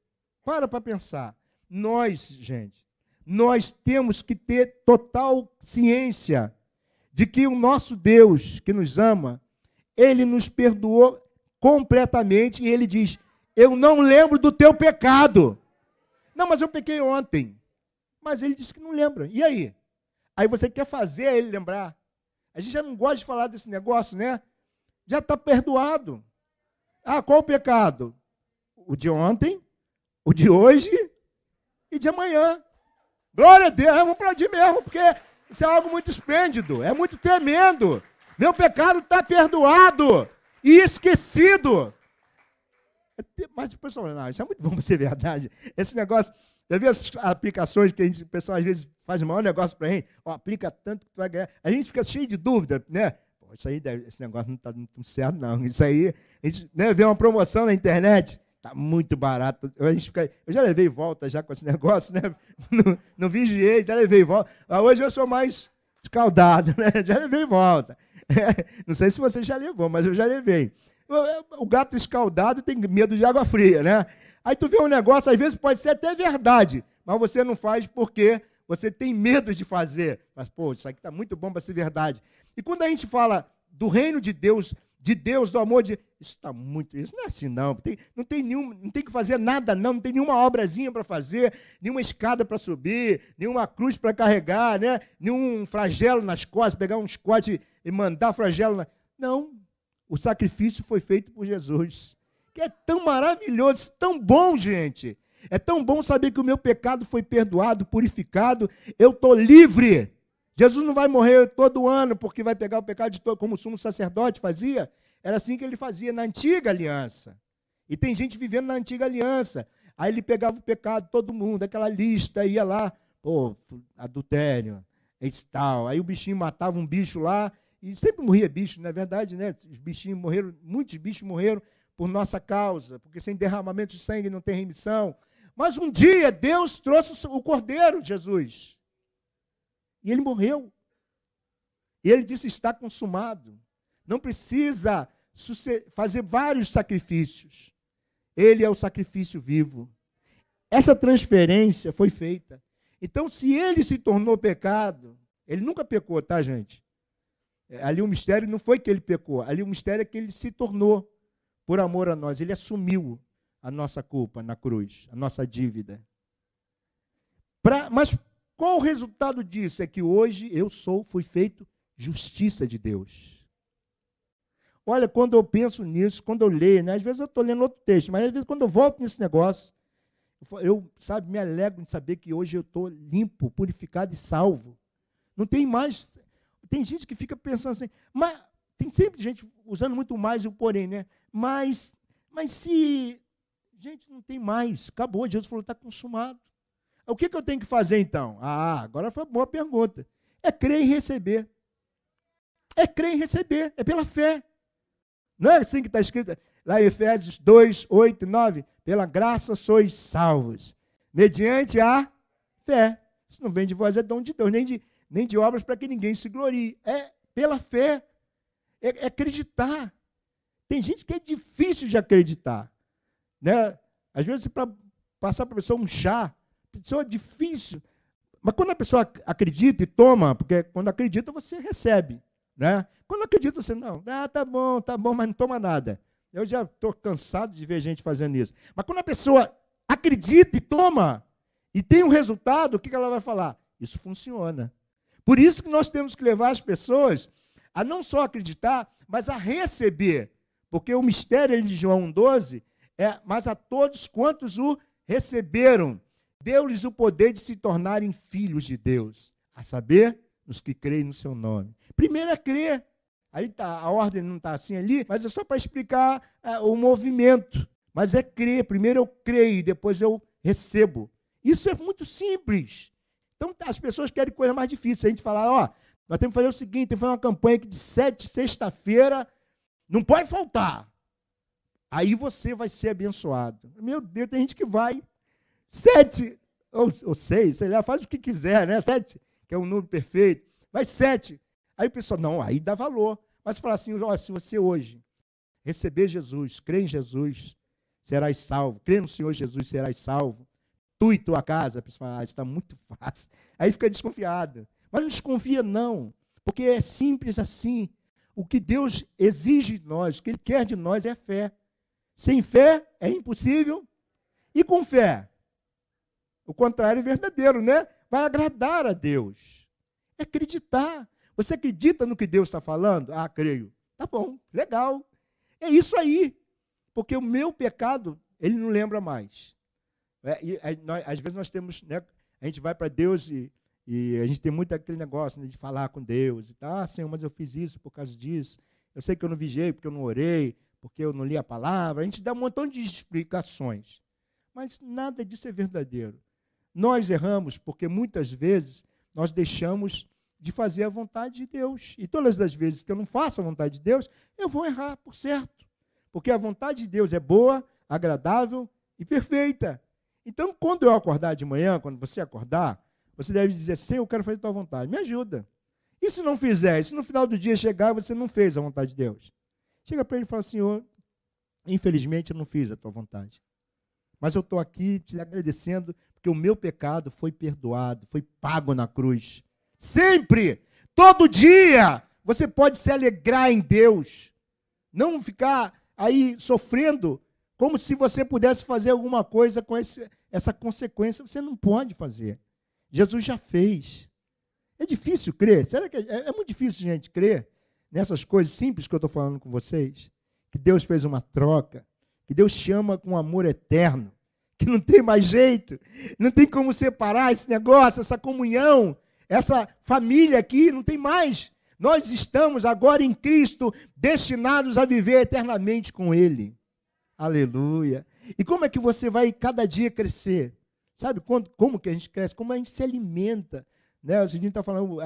Para para pensar. Nós, gente, nós temos que ter total ciência de que o nosso Deus, que nos ama, ele nos perdoou completamente e ele diz: Eu não lembro do teu pecado. Não, mas eu pequei ontem. Mas ele disse que não lembra. E aí? Aí você quer fazer ele lembrar. A gente já não gosta de falar desse negócio, né? Já está perdoado. Ah, qual o pecado? O de ontem, o de hoje e de amanhã. Glória a Deus, vamos aplaudir mesmo, porque isso é algo muito esplêndido, é muito tremendo. Meu pecado está perdoado e esquecido. Mas o pessoal, não, isso é muito bom para ser verdade. Esse negócio, já viu as aplicações que a gente, o pessoal às vezes faz o maior negócio para a gente? Ó, aplica tanto que tu vai ganhar. A gente fica cheio de dúvida, né? Isso aí, deve, esse negócio não está muito certo, não. Isso aí, a gente né, vê uma promoção na internet, tá muito barato. A gente fica, eu já levei volta já com esse negócio, né? Não, não vigiei, já levei volta. Mas hoje eu sou mais escaldado, né? Já levei volta. Não sei se você já levou, mas eu já levei. O gato escaldado tem medo de água fria, né? Aí tu vê um negócio, às vezes pode ser até verdade, mas você não faz porque você tem medo de fazer. Mas, pô, isso aqui está muito bom para ser verdade. E quando a gente fala do reino de Deus, de Deus, do amor de. isso está muito. Isso não é assim, não. Tem, não, tem nenhum, não tem que fazer nada, não. Não tem nenhuma obrazinha para fazer, nenhuma escada para subir, nenhuma cruz para carregar, né? nenhum flagelo nas costas, pegar um chicote e mandar flagelo. Na... Não. O sacrifício foi feito por Jesus. Que é tão maravilhoso, tão bom, gente. É tão bom saber que o meu pecado foi perdoado, purificado. Eu estou livre. Jesus não vai morrer todo ano porque vai pegar o pecado de todo, como o sumo sacerdote fazia. Era assim que ele fazia na antiga aliança. E tem gente vivendo na antiga aliança. Aí ele pegava o pecado, todo mundo, aquela lista, ia lá, pô, adultério, esse tal. Aí o bichinho matava um bicho lá, e sempre morria bicho, não é verdade, né? Os bichinhos morreram, muitos bichos morreram por nossa causa, porque sem derramamento de sangue não tem remissão. Mas um dia Deus trouxe o cordeiro, Jesus. E ele morreu. E ele disse: está consumado. Não precisa fazer vários sacrifícios. Ele é o sacrifício vivo. Essa transferência foi feita. Então, se ele se tornou pecado, ele nunca pecou, tá, gente? É, ali o mistério não foi que ele pecou, ali o mistério é que ele se tornou por amor a nós. Ele assumiu a nossa culpa na cruz, a nossa dívida. Pra, mas qual o resultado disso? É que hoje eu sou, fui feito justiça de Deus. Olha, quando eu penso nisso, quando eu leio, né? às vezes eu estou lendo outro texto, mas às vezes quando eu volto nesse negócio, eu, sabe, me alegro de saber que hoje eu estou limpo, purificado e salvo. Não tem mais. Tem gente que fica pensando assim, mas tem sempre gente usando muito mais o porém, né? Mas, mas se. Gente, não tem mais. Acabou. Jesus falou, está consumado. O que, que eu tenho que fazer então? Ah, agora foi boa pergunta. É crer e receber. É crer e receber. É pela fé. Não é assim que está escrito lá em Efésios 2, 8 e 9? Pela graça sois salvos, mediante a fé. Isso não vem de vós, é dom de Deus, nem de, nem de obras para que ninguém se glorie. É pela fé. É, é acreditar. Tem gente que é difícil de acreditar. Né? Às vezes, para passar para a pessoa um chá, a pessoa é difícil. Mas quando a pessoa acredita e toma, porque quando acredita, você recebe. Né? Quando acredita, você não, ah, tá bom, tá bom, mas não toma nada. Eu já estou cansado de ver gente fazendo isso. Mas quando a pessoa acredita e toma, e tem um resultado, o que ela vai falar? Isso funciona. Por isso que nós temos que levar as pessoas a não só acreditar, mas a receber. Porque o mistério de João 12 é, mas a todos quantos o receberam, deu-lhes o poder de se tornarem filhos de Deus, a saber, os que creem no seu nome. Primeiro é crer. Aí tá, a ordem não está assim ali, mas é só para explicar é, o movimento. Mas é crer. Primeiro eu creio, depois eu recebo. Isso é muito simples. Então as pessoas querem coisa mais difícil. A gente falar, ó, nós temos que fazer o seguinte, tem que fazer uma campanha que de sete, sexta-feira, não pode faltar. Aí você vai ser abençoado. Meu Deus, tem gente que vai. Sete, ou, ou seis, sei lá, faz o que quiser, né? Sete, que é um número perfeito. Vai sete. Aí o pessoal, não, aí dá valor. Mas fala assim, ó, se você hoje receber Jesus, crer em Jesus, serás salvo. Crer no Senhor Jesus, serás salvo. Tu e tua casa, a pessoa fala, ah, está muito fácil. Aí fica desconfiado. Mas não desconfia, não. Porque é simples assim. O que Deus exige de nós, o que Ele quer de nós é fé. Sem fé é impossível. E com fé? O contrário é verdadeiro, né? Vai agradar a Deus. É acreditar. Você acredita no que Deus está falando? Ah, creio. Tá bom, legal. É isso aí. Porque o meu pecado, ele não lembra mais. É, e, é, nós, às vezes nós temos, né, a gente vai para Deus e, e, a gente tem muito aquele negócio né, de falar com Deus. E tá, ah, Senhor, mas eu fiz isso por causa disso. Eu sei que eu não vigiei porque eu não orei, porque eu não li a palavra. A gente dá um montão de explicações. Mas nada disso é verdadeiro. Nós erramos porque muitas vezes nós deixamos de fazer a vontade de Deus. E todas as vezes que eu não faço a vontade de Deus, eu vou errar, por certo. Porque a vontade de Deus é boa, agradável e perfeita. Então, quando eu acordar de manhã, quando você acordar, você deve dizer: Senhor, eu quero fazer a tua vontade. Me ajuda. E se não fizer? E se no final do dia chegar você não fez a vontade de Deus? Chega para ele e fala: Senhor, infelizmente eu não fiz a tua vontade. Mas eu estou aqui te agradecendo porque o meu pecado foi perdoado, foi pago na cruz. Sempre, todo dia, você pode se alegrar em Deus. Não ficar aí sofrendo, como se você pudesse fazer alguma coisa com esse, essa consequência. Você não pode fazer. Jesus já fez. É difícil crer. Será que é, é muito difícil, gente, crer nessas coisas simples que eu estou falando com vocês? Que Deus fez uma troca, que Deus chama com amor eterno, que não tem mais jeito, não tem como separar esse negócio, essa comunhão, essa família aqui, não tem mais. Nós estamos agora em Cristo destinados a viver eternamente com Ele. Aleluia. E como é que você vai cada dia crescer? Sabe como, como que a gente cresce? Como a gente se alimenta. Né? O gente está falando,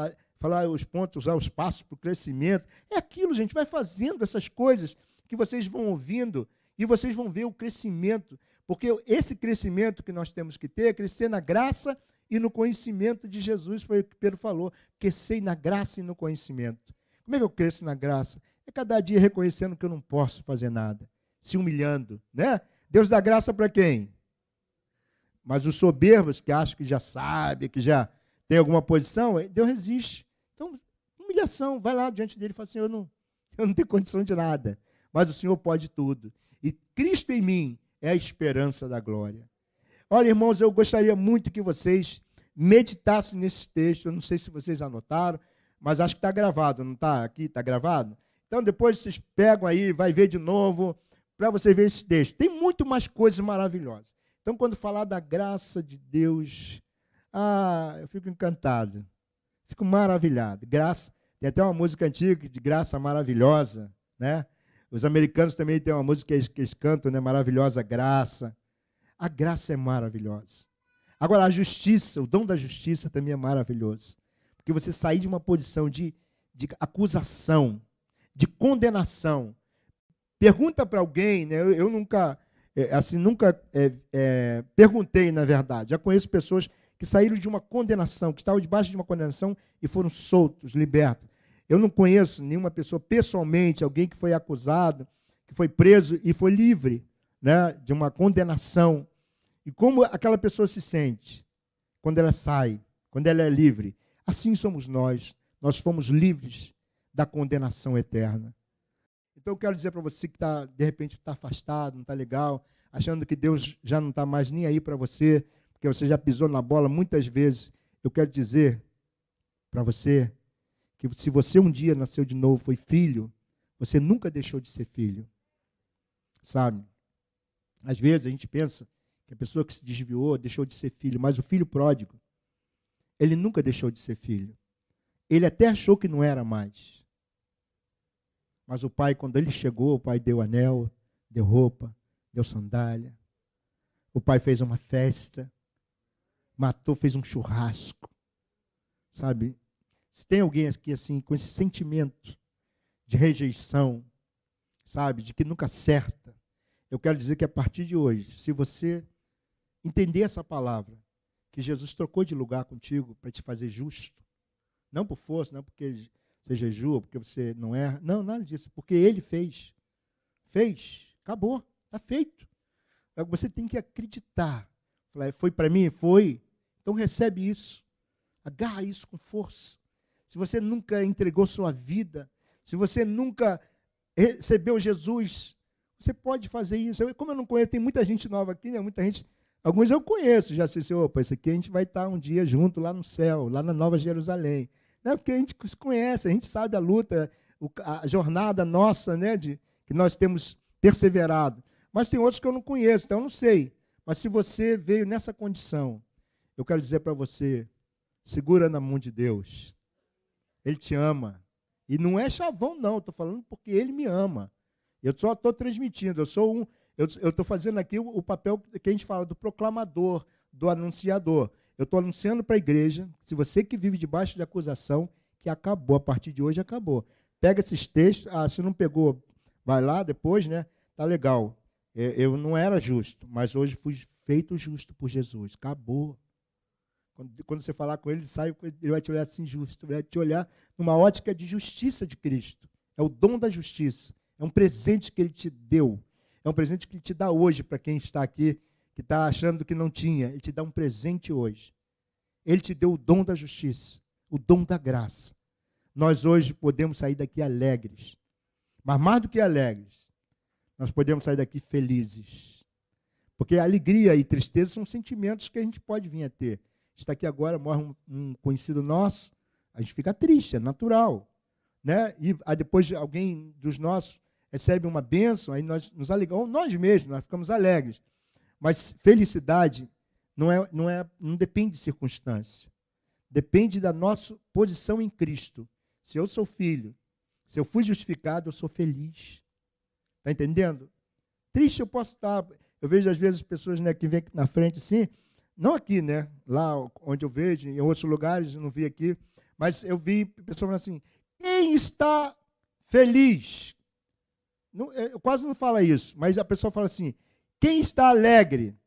falar os pontos, usar os passos para o crescimento. É aquilo, gente, vai fazendo essas coisas que vocês vão ouvindo e vocês vão ver o crescimento. Porque esse crescimento que nós temos que ter é crescer na graça e no conhecimento de Jesus, foi o que Pedro falou, crescer na graça e no conhecimento. Como é que eu cresço na graça? É cada dia reconhecendo que eu não posso fazer nada, se humilhando, né? Deus dá graça para quem? Mas os soberbos que acham que já sabe, que já tem alguma posição, Deus resiste. Humilhação, vai lá diante dele e fala assim: eu não, eu não tenho condição de nada, mas o Senhor pode tudo. E Cristo em mim é a esperança da glória. Olha, irmãos, eu gostaria muito que vocês meditassem nesse texto. Eu não sei se vocês anotaram, mas acho que está gravado, não está? Aqui está gravado? Então depois vocês pegam aí, vai ver de novo, para você ver esse texto. Tem muito mais coisas maravilhosas. Então, quando falar da graça de Deus, ah, eu fico encantado. Fico maravilhado. Graça, tem até uma música antiga de graça maravilhosa, né? Os americanos também têm uma música que eles, que eles cantam, né? Maravilhosa graça. A graça é maravilhosa. Agora, a justiça, o dom da justiça também é maravilhoso. Porque você sair de uma posição de, de acusação, de condenação. Pergunta para alguém, né? eu, eu nunca, é, assim, nunca é, é, perguntei, na verdade. Já conheço pessoas que saíram de uma condenação, que estavam debaixo de uma condenação e foram soltos, libertos. Eu não conheço nenhuma pessoa pessoalmente, alguém que foi acusado, que foi preso e foi livre né, de uma condenação. E como aquela pessoa se sente quando ela sai, quando ela é livre? Assim somos nós. Nós fomos livres da condenação eterna. Então eu quero dizer para você que está, de repente, está afastado, não está legal, achando que Deus já não está mais nem aí para você, porque você já pisou na bola muitas vezes. Eu quero dizer para você que se você um dia nasceu de novo, foi filho, você nunca deixou de ser filho. Sabe? Às vezes a gente pensa que a pessoa que se desviou deixou de ser filho, mas o filho pródigo, ele nunca deixou de ser filho. Ele até achou que não era mais. Mas o pai, quando ele chegou, o pai deu anel, deu roupa, deu sandália. O pai fez uma festa, matou, fez um churrasco. Sabe? Se tem alguém aqui assim, com esse sentimento de rejeição, sabe, de que nunca acerta, eu quero dizer que a partir de hoje, se você entender essa palavra, que Jesus trocou de lugar contigo para te fazer justo, não por força, não porque você jejua, porque você não erra, não, nada disso, porque ele fez. Fez, acabou, está feito. Você tem que acreditar. Foi para mim? Foi. Então recebe isso. Agarra isso com força. Se você nunca entregou sua vida, se você nunca recebeu Jesus você pode fazer isso. Eu, como eu não conheço, tem muita gente nova aqui, né? muita gente. Alguns eu conheço, já sei, opa, isso aqui a gente vai estar um dia junto lá no céu, lá na Nova Jerusalém. Né? Porque a gente se conhece, a gente sabe a luta, a jornada nossa, né? De, que nós temos perseverado. Mas tem outros que eu não conheço, então eu não sei. Mas se você veio nessa condição, eu quero dizer para você, segura na mão de Deus. Ele te ama. E não é chavão, não, estou falando porque ele me ama. Eu só estou transmitindo, eu sou um. Eu estou fazendo aqui o, o, papel que a gente fala do proclamador, do anunciador. Eu estou anunciando para a igreja, se você que vive debaixo de acusação, que acabou, a partir de hoje acabou. Pega esses textos, ah, se não pegou, vai lá depois, né? Tá legal. É, eu não era justo, mas hoje fui feito justo por Jesus. Acabou. Quando, quando você falar com ele, ele sai, ele vai te olhar assim justo, vai te olhar numa ótica de justiça de Cristo. É o dom da justiça. É um presente que ele te deu. É um presente que ele te dá hoje para quem está aqui, que está achando que não tinha. Ele te dá um presente hoje. Ele te deu o dom da justiça, o dom da graça. Nós hoje podemos sair daqui alegres. Mas mais do que alegres, nós podemos sair daqui felizes. Porque alegria e tristeza são sentimentos que a gente pode vir a ter. Está aqui agora, morre um, um conhecido nosso, a gente fica triste, é natural. Né? E aí depois alguém dos nossos recebe uma bênção, aí nós nos alegramos, nós mesmos, nós ficamos alegres. Mas felicidade não, é, não, é, não depende de circunstância. Depende da nossa posição em Cristo. Se eu sou filho, se eu fui justificado, eu sou feliz. Está entendendo? Triste eu posso estar. Eu vejo às vezes pessoas né, que vêm na frente assim, não aqui, né? Lá onde eu vejo, em outros lugares, não vi aqui, mas eu vi pessoas falando assim: quem está feliz? Não, eu quase não falo isso, mas a pessoa fala assim: quem está alegre?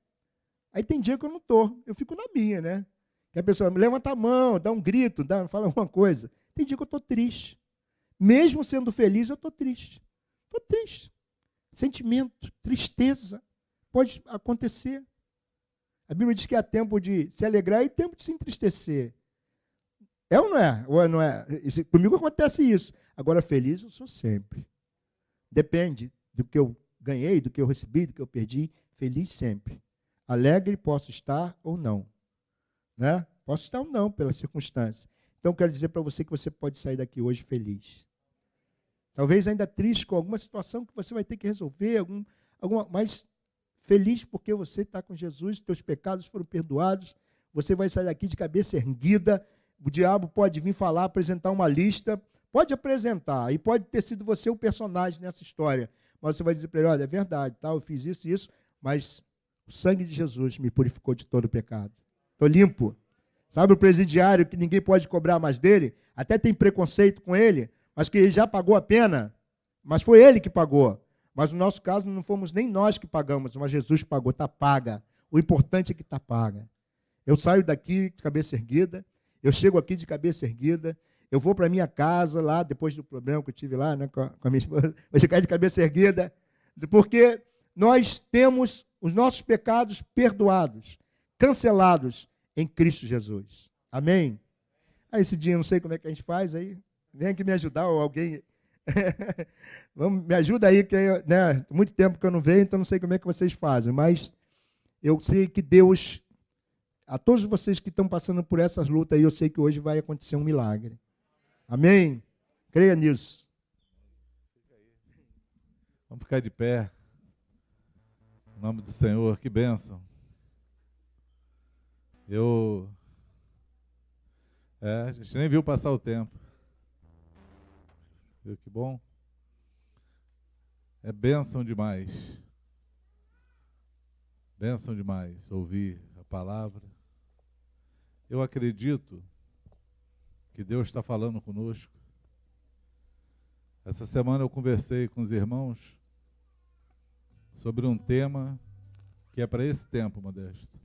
Aí tem dia que eu não estou, eu fico na minha, né? Que a pessoa levanta a mão, dá um grito, dá, fala alguma coisa. Tem dia que eu estou triste. Mesmo sendo feliz, eu estou triste. Estou triste. Sentimento, tristeza. Pode acontecer. A Bíblia diz que há tempo de se alegrar e tempo de se entristecer. É ou não é? Ou não é? Isso, comigo acontece isso. Agora, feliz eu sou sempre. Depende do que eu ganhei, do que eu recebi, do que eu perdi. Feliz sempre. Alegre posso estar ou não. Né? Posso estar ou não pela circunstância. Então, quero dizer para você que você pode sair daqui hoje feliz. Talvez ainda triste com alguma situação que você vai ter que resolver, algum, alguma, mas feliz porque você está com Jesus, teus pecados foram perdoados, você vai sair daqui de cabeça erguida. O diabo pode vir falar, apresentar uma lista, pode apresentar, e pode ter sido você o personagem nessa história, mas você vai dizer para ele: olha, é verdade, tá, eu fiz isso e isso, mas o sangue de Jesus me purificou de todo o pecado. Estou limpo. Sabe o presidiário que ninguém pode cobrar mais dele? Até tem preconceito com ele, mas que ele já pagou a pena. Mas foi ele que pagou. Mas no nosso caso não fomos nem nós que pagamos, mas Jesus pagou, está paga. O importante é que está paga. Eu saio daqui de cabeça erguida, eu chego aqui de cabeça erguida, eu vou para minha casa lá, depois do problema que eu tive lá né, com, a, minha esposa, vou chegar de cabeça erguida, porque nós temos os nossos pecados perdoados, cancelados em Cristo Jesus. Amém? Aí esse dia não sei como é que a gente faz aí. Vem aqui me ajudar ou alguém. Vamos, me ajuda aí, que né, muito tempo que eu não venho, então não sei como é que vocês fazem, mas eu sei que Deus, a todos vocês que estão passando por essas lutas aí, eu sei que hoje vai acontecer um milagre. Amém? Creia nisso. Vamos ficar de pé. Em nome do Senhor, que bênção. Eu. É, a gente nem viu passar o tempo. Viu que bom? É bênção demais. Bênção demais ouvir a palavra. Eu acredito que Deus está falando conosco. Essa semana eu conversei com os irmãos sobre um tema que é para esse tempo, Modesto.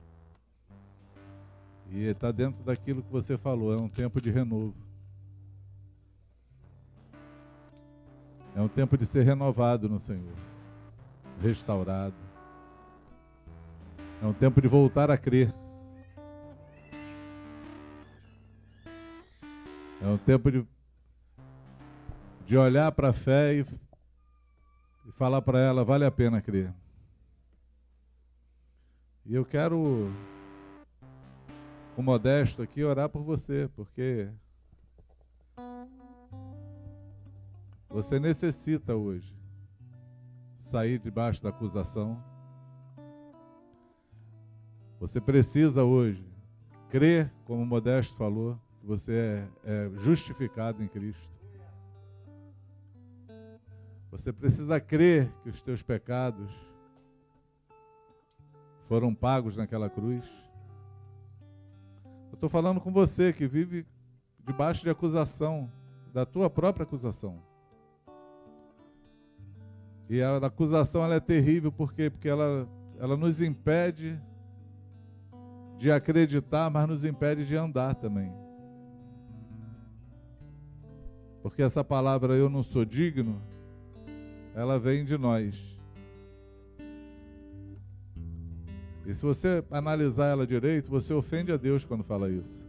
E está dentro daquilo que você falou, é um tempo de renovo. É um tempo de ser renovado no Senhor, restaurado. É um tempo de voltar a crer. É um tempo de, de olhar para a fé e, e falar para ela: vale a pena crer. E eu quero com modesto aqui orar por você, porque você necessita hoje sair debaixo da acusação. Você precisa hoje crer, como o Modesto falou, que você é, é justificado em Cristo. Você precisa crer que os teus pecados foram pagos naquela cruz. Eu estou falando com você que vive debaixo de acusação, da tua própria acusação. E a acusação ela é terrível porque, porque ela, ela nos impede de acreditar, mas nos impede de andar também. Porque essa palavra eu não sou digno, ela vem de nós. E se você analisar ela direito, você ofende a Deus quando fala isso.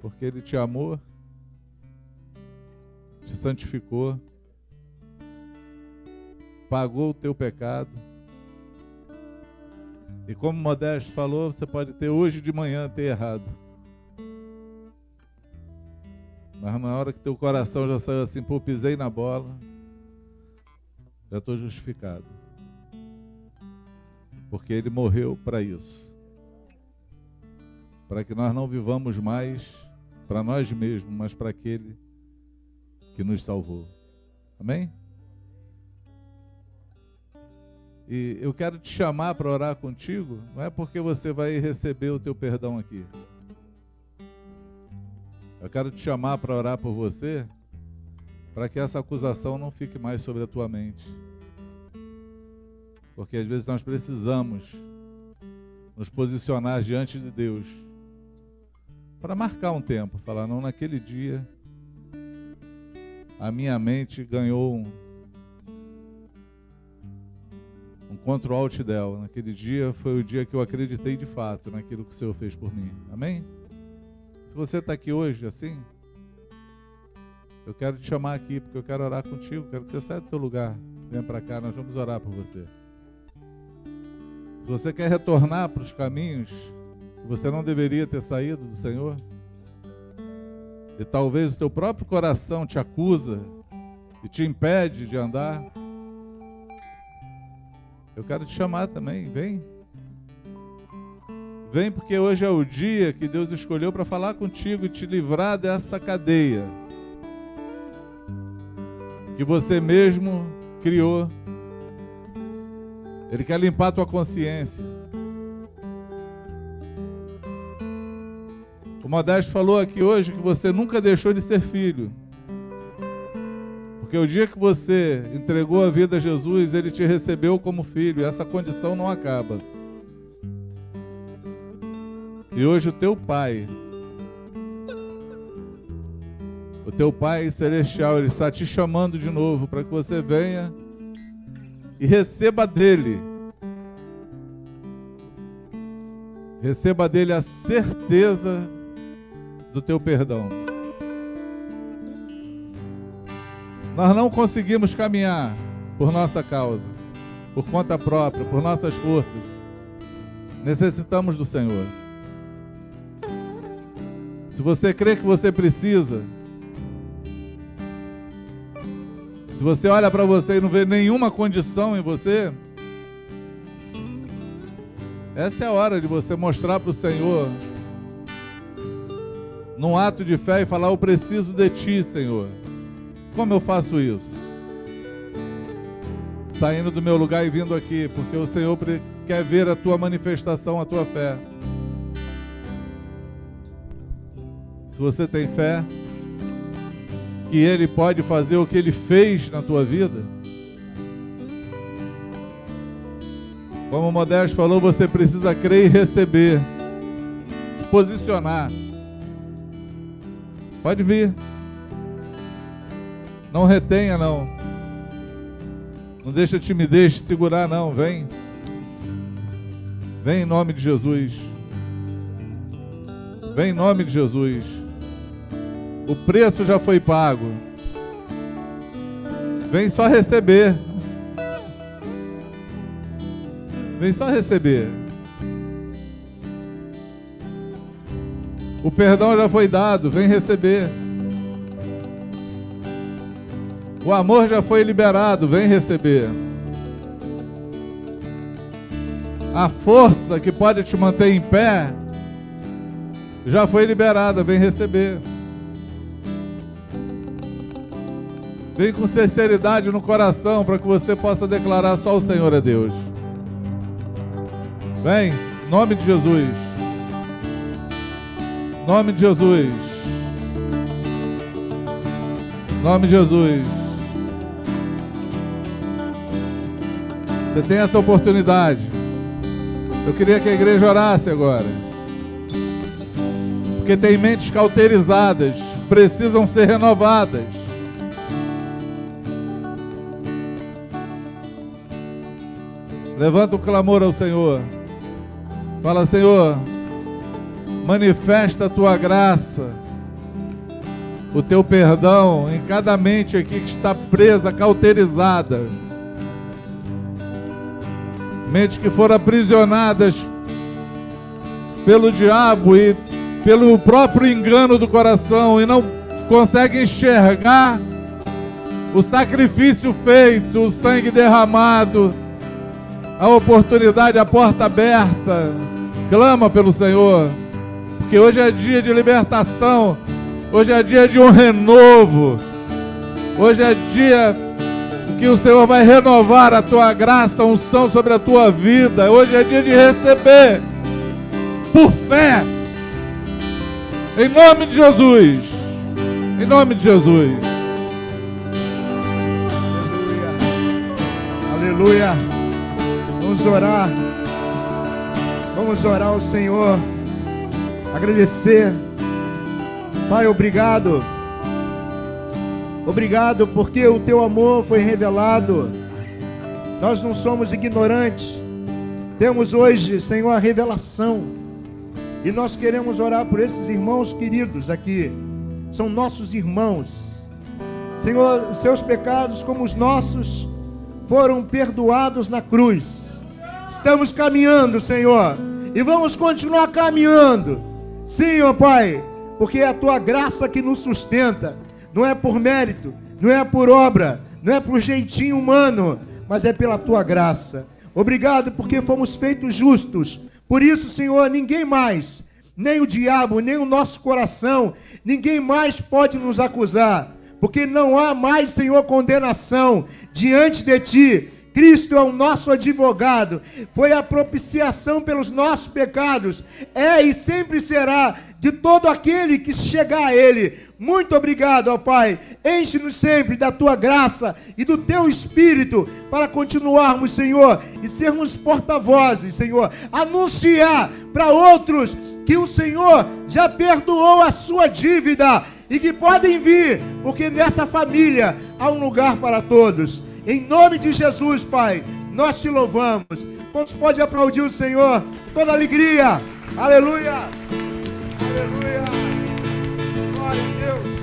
Porque Ele te amou, te santificou, pagou o teu pecado. E como Modesto falou, você pode ter hoje de manhã ter errado. Mas na hora que teu coração já saiu assim, pô, pisei na bola, já estou justificado. Porque ele morreu para isso. Para que nós não vivamos mais para nós mesmos, mas para aquele que nos salvou. Amém? E eu quero te chamar para orar contigo, não é porque você vai receber o teu perdão aqui. Eu quero te chamar para orar por você, para que essa acusação não fique mais sobre a tua mente. Porque às vezes nós precisamos nos posicionar diante de Deus para marcar um tempo, falar não naquele dia a minha mente ganhou um contra o alt del. Naquele dia foi o dia que eu acreditei de fato naquilo que o Senhor fez por mim. Amém? Se você está aqui hoje assim, eu quero te chamar aqui porque eu quero orar contigo. Quero que você saia do teu lugar. Venha para cá, nós vamos orar por você. Se você quer retornar para os caminhos que você não deveria ter saído do Senhor, e talvez o teu próprio coração te acusa e te impede de andar, eu quero te chamar também, vem. Vem porque hoje é o dia que Deus escolheu para falar contigo e te livrar dessa cadeia que você mesmo criou. Ele quer limpar a tua consciência. O Modesto falou aqui hoje que você nunca deixou de ser filho. Porque o dia que você entregou a vida a Jesus, ele te recebeu como filho, essa condição não acaba. E hoje o teu pai, o teu pai celestial, ele está te chamando de novo para que você venha e receba dele. Receba dele a certeza do teu perdão. Nós não conseguimos caminhar por nossa causa, por conta própria, por nossas forças. Necessitamos do Senhor. Se você crê que você precisa, se você olha para você e não vê nenhuma condição em você, essa é a hora de você mostrar para o Senhor, num ato de fé, e falar: Eu preciso de Ti, Senhor. Como eu faço isso? Saindo do meu lugar e vindo aqui, porque o Senhor quer ver a tua manifestação, a tua fé. Se você tem fé, que Ele pode fazer o que Ele fez na tua vida. Como o Modesto falou, você precisa crer e receber, se posicionar. Pode vir. Não retenha, não. Não deixa a timidez te segurar, não. Vem. Vem em nome de Jesus. Vem em nome de Jesus. O preço já foi pago. Vem só receber. Vem só receber. O perdão já foi dado, vem receber. O amor já foi liberado, vem receber. A força que pode te manter em pé já foi liberada, vem receber. Vem com sinceridade no coração para que você possa declarar só o Senhor é Deus. Vem, nome de Jesus. Nome de Jesus. Nome de Jesus. Você tem essa oportunidade. Eu queria que a igreja orasse agora. Porque tem mentes cauterizadas, precisam ser renovadas. Levanta o clamor ao Senhor. Fala, Senhor, manifesta a tua graça, o teu perdão em cada mente aqui que está presa, cauterizada mentes que foram aprisionadas pelo diabo e pelo próprio engano do coração e não conseguem enxergar o sacrifício feito, o sangue derramado, a oportunidade, a porta aberta. Clama pelo Senhor, porque hoje é dia de libertação, hoje é dia de um renovo, hoje é dia que o Senhor vai renovar a tua graça, a unção sobre a tua vida. Hoje é dia de receber por fé. Em nome de Jesus. Em nome de Jesus. Aleluia. Aleluia. Vamos orar. Vamos orar ao Senhor. Agradecer. Pai, obrigado Obrigado porque o teu amor foi revelado. Nós não somos ignorantes. Temos hoje, Senhor, a revelação. E nós queremos orar por esses irmãos queridos aqui. São nossos irmãos. Senhor, os seus pecados, como os nossos, foram perdoados na cruz. Estamos caminhando, Senhor, e vamos continuar caminhando. Sim, ó Pai, porque é a tua graça que nos sustenta não é por mérito, não é por obra, não é por jeitinho humano, mas é pela tua graça. Obrigado porque fomos feitos justos. Por isso, Senhor, ninguém mais, nem o diabo, nem o nosso coração, ninguém mais pode nos acusar, porque não há mais, Senhor, condenação diante de ti. Cristo é o nosso advogado, foi a propiciação pelos nossos pecados, é e sempre será de todo aquele que chegar a Ele. Muito obrigado, ó Pai. Enche-nos sempre da tua graça e do teu espírito para continuarmos, Senhor, e sermos porta-vozes, Senhor. Anunciar para outros que o Senhor já perdoou a sua dívida e que podem vir, porque nessa família há um lugar para todos. Em nome de Jesus, Pai, nós te louvamos. Quantos pode aplaudir o Senhor? Toda alegria. Aleluia. Aleluia. Glória a Deus.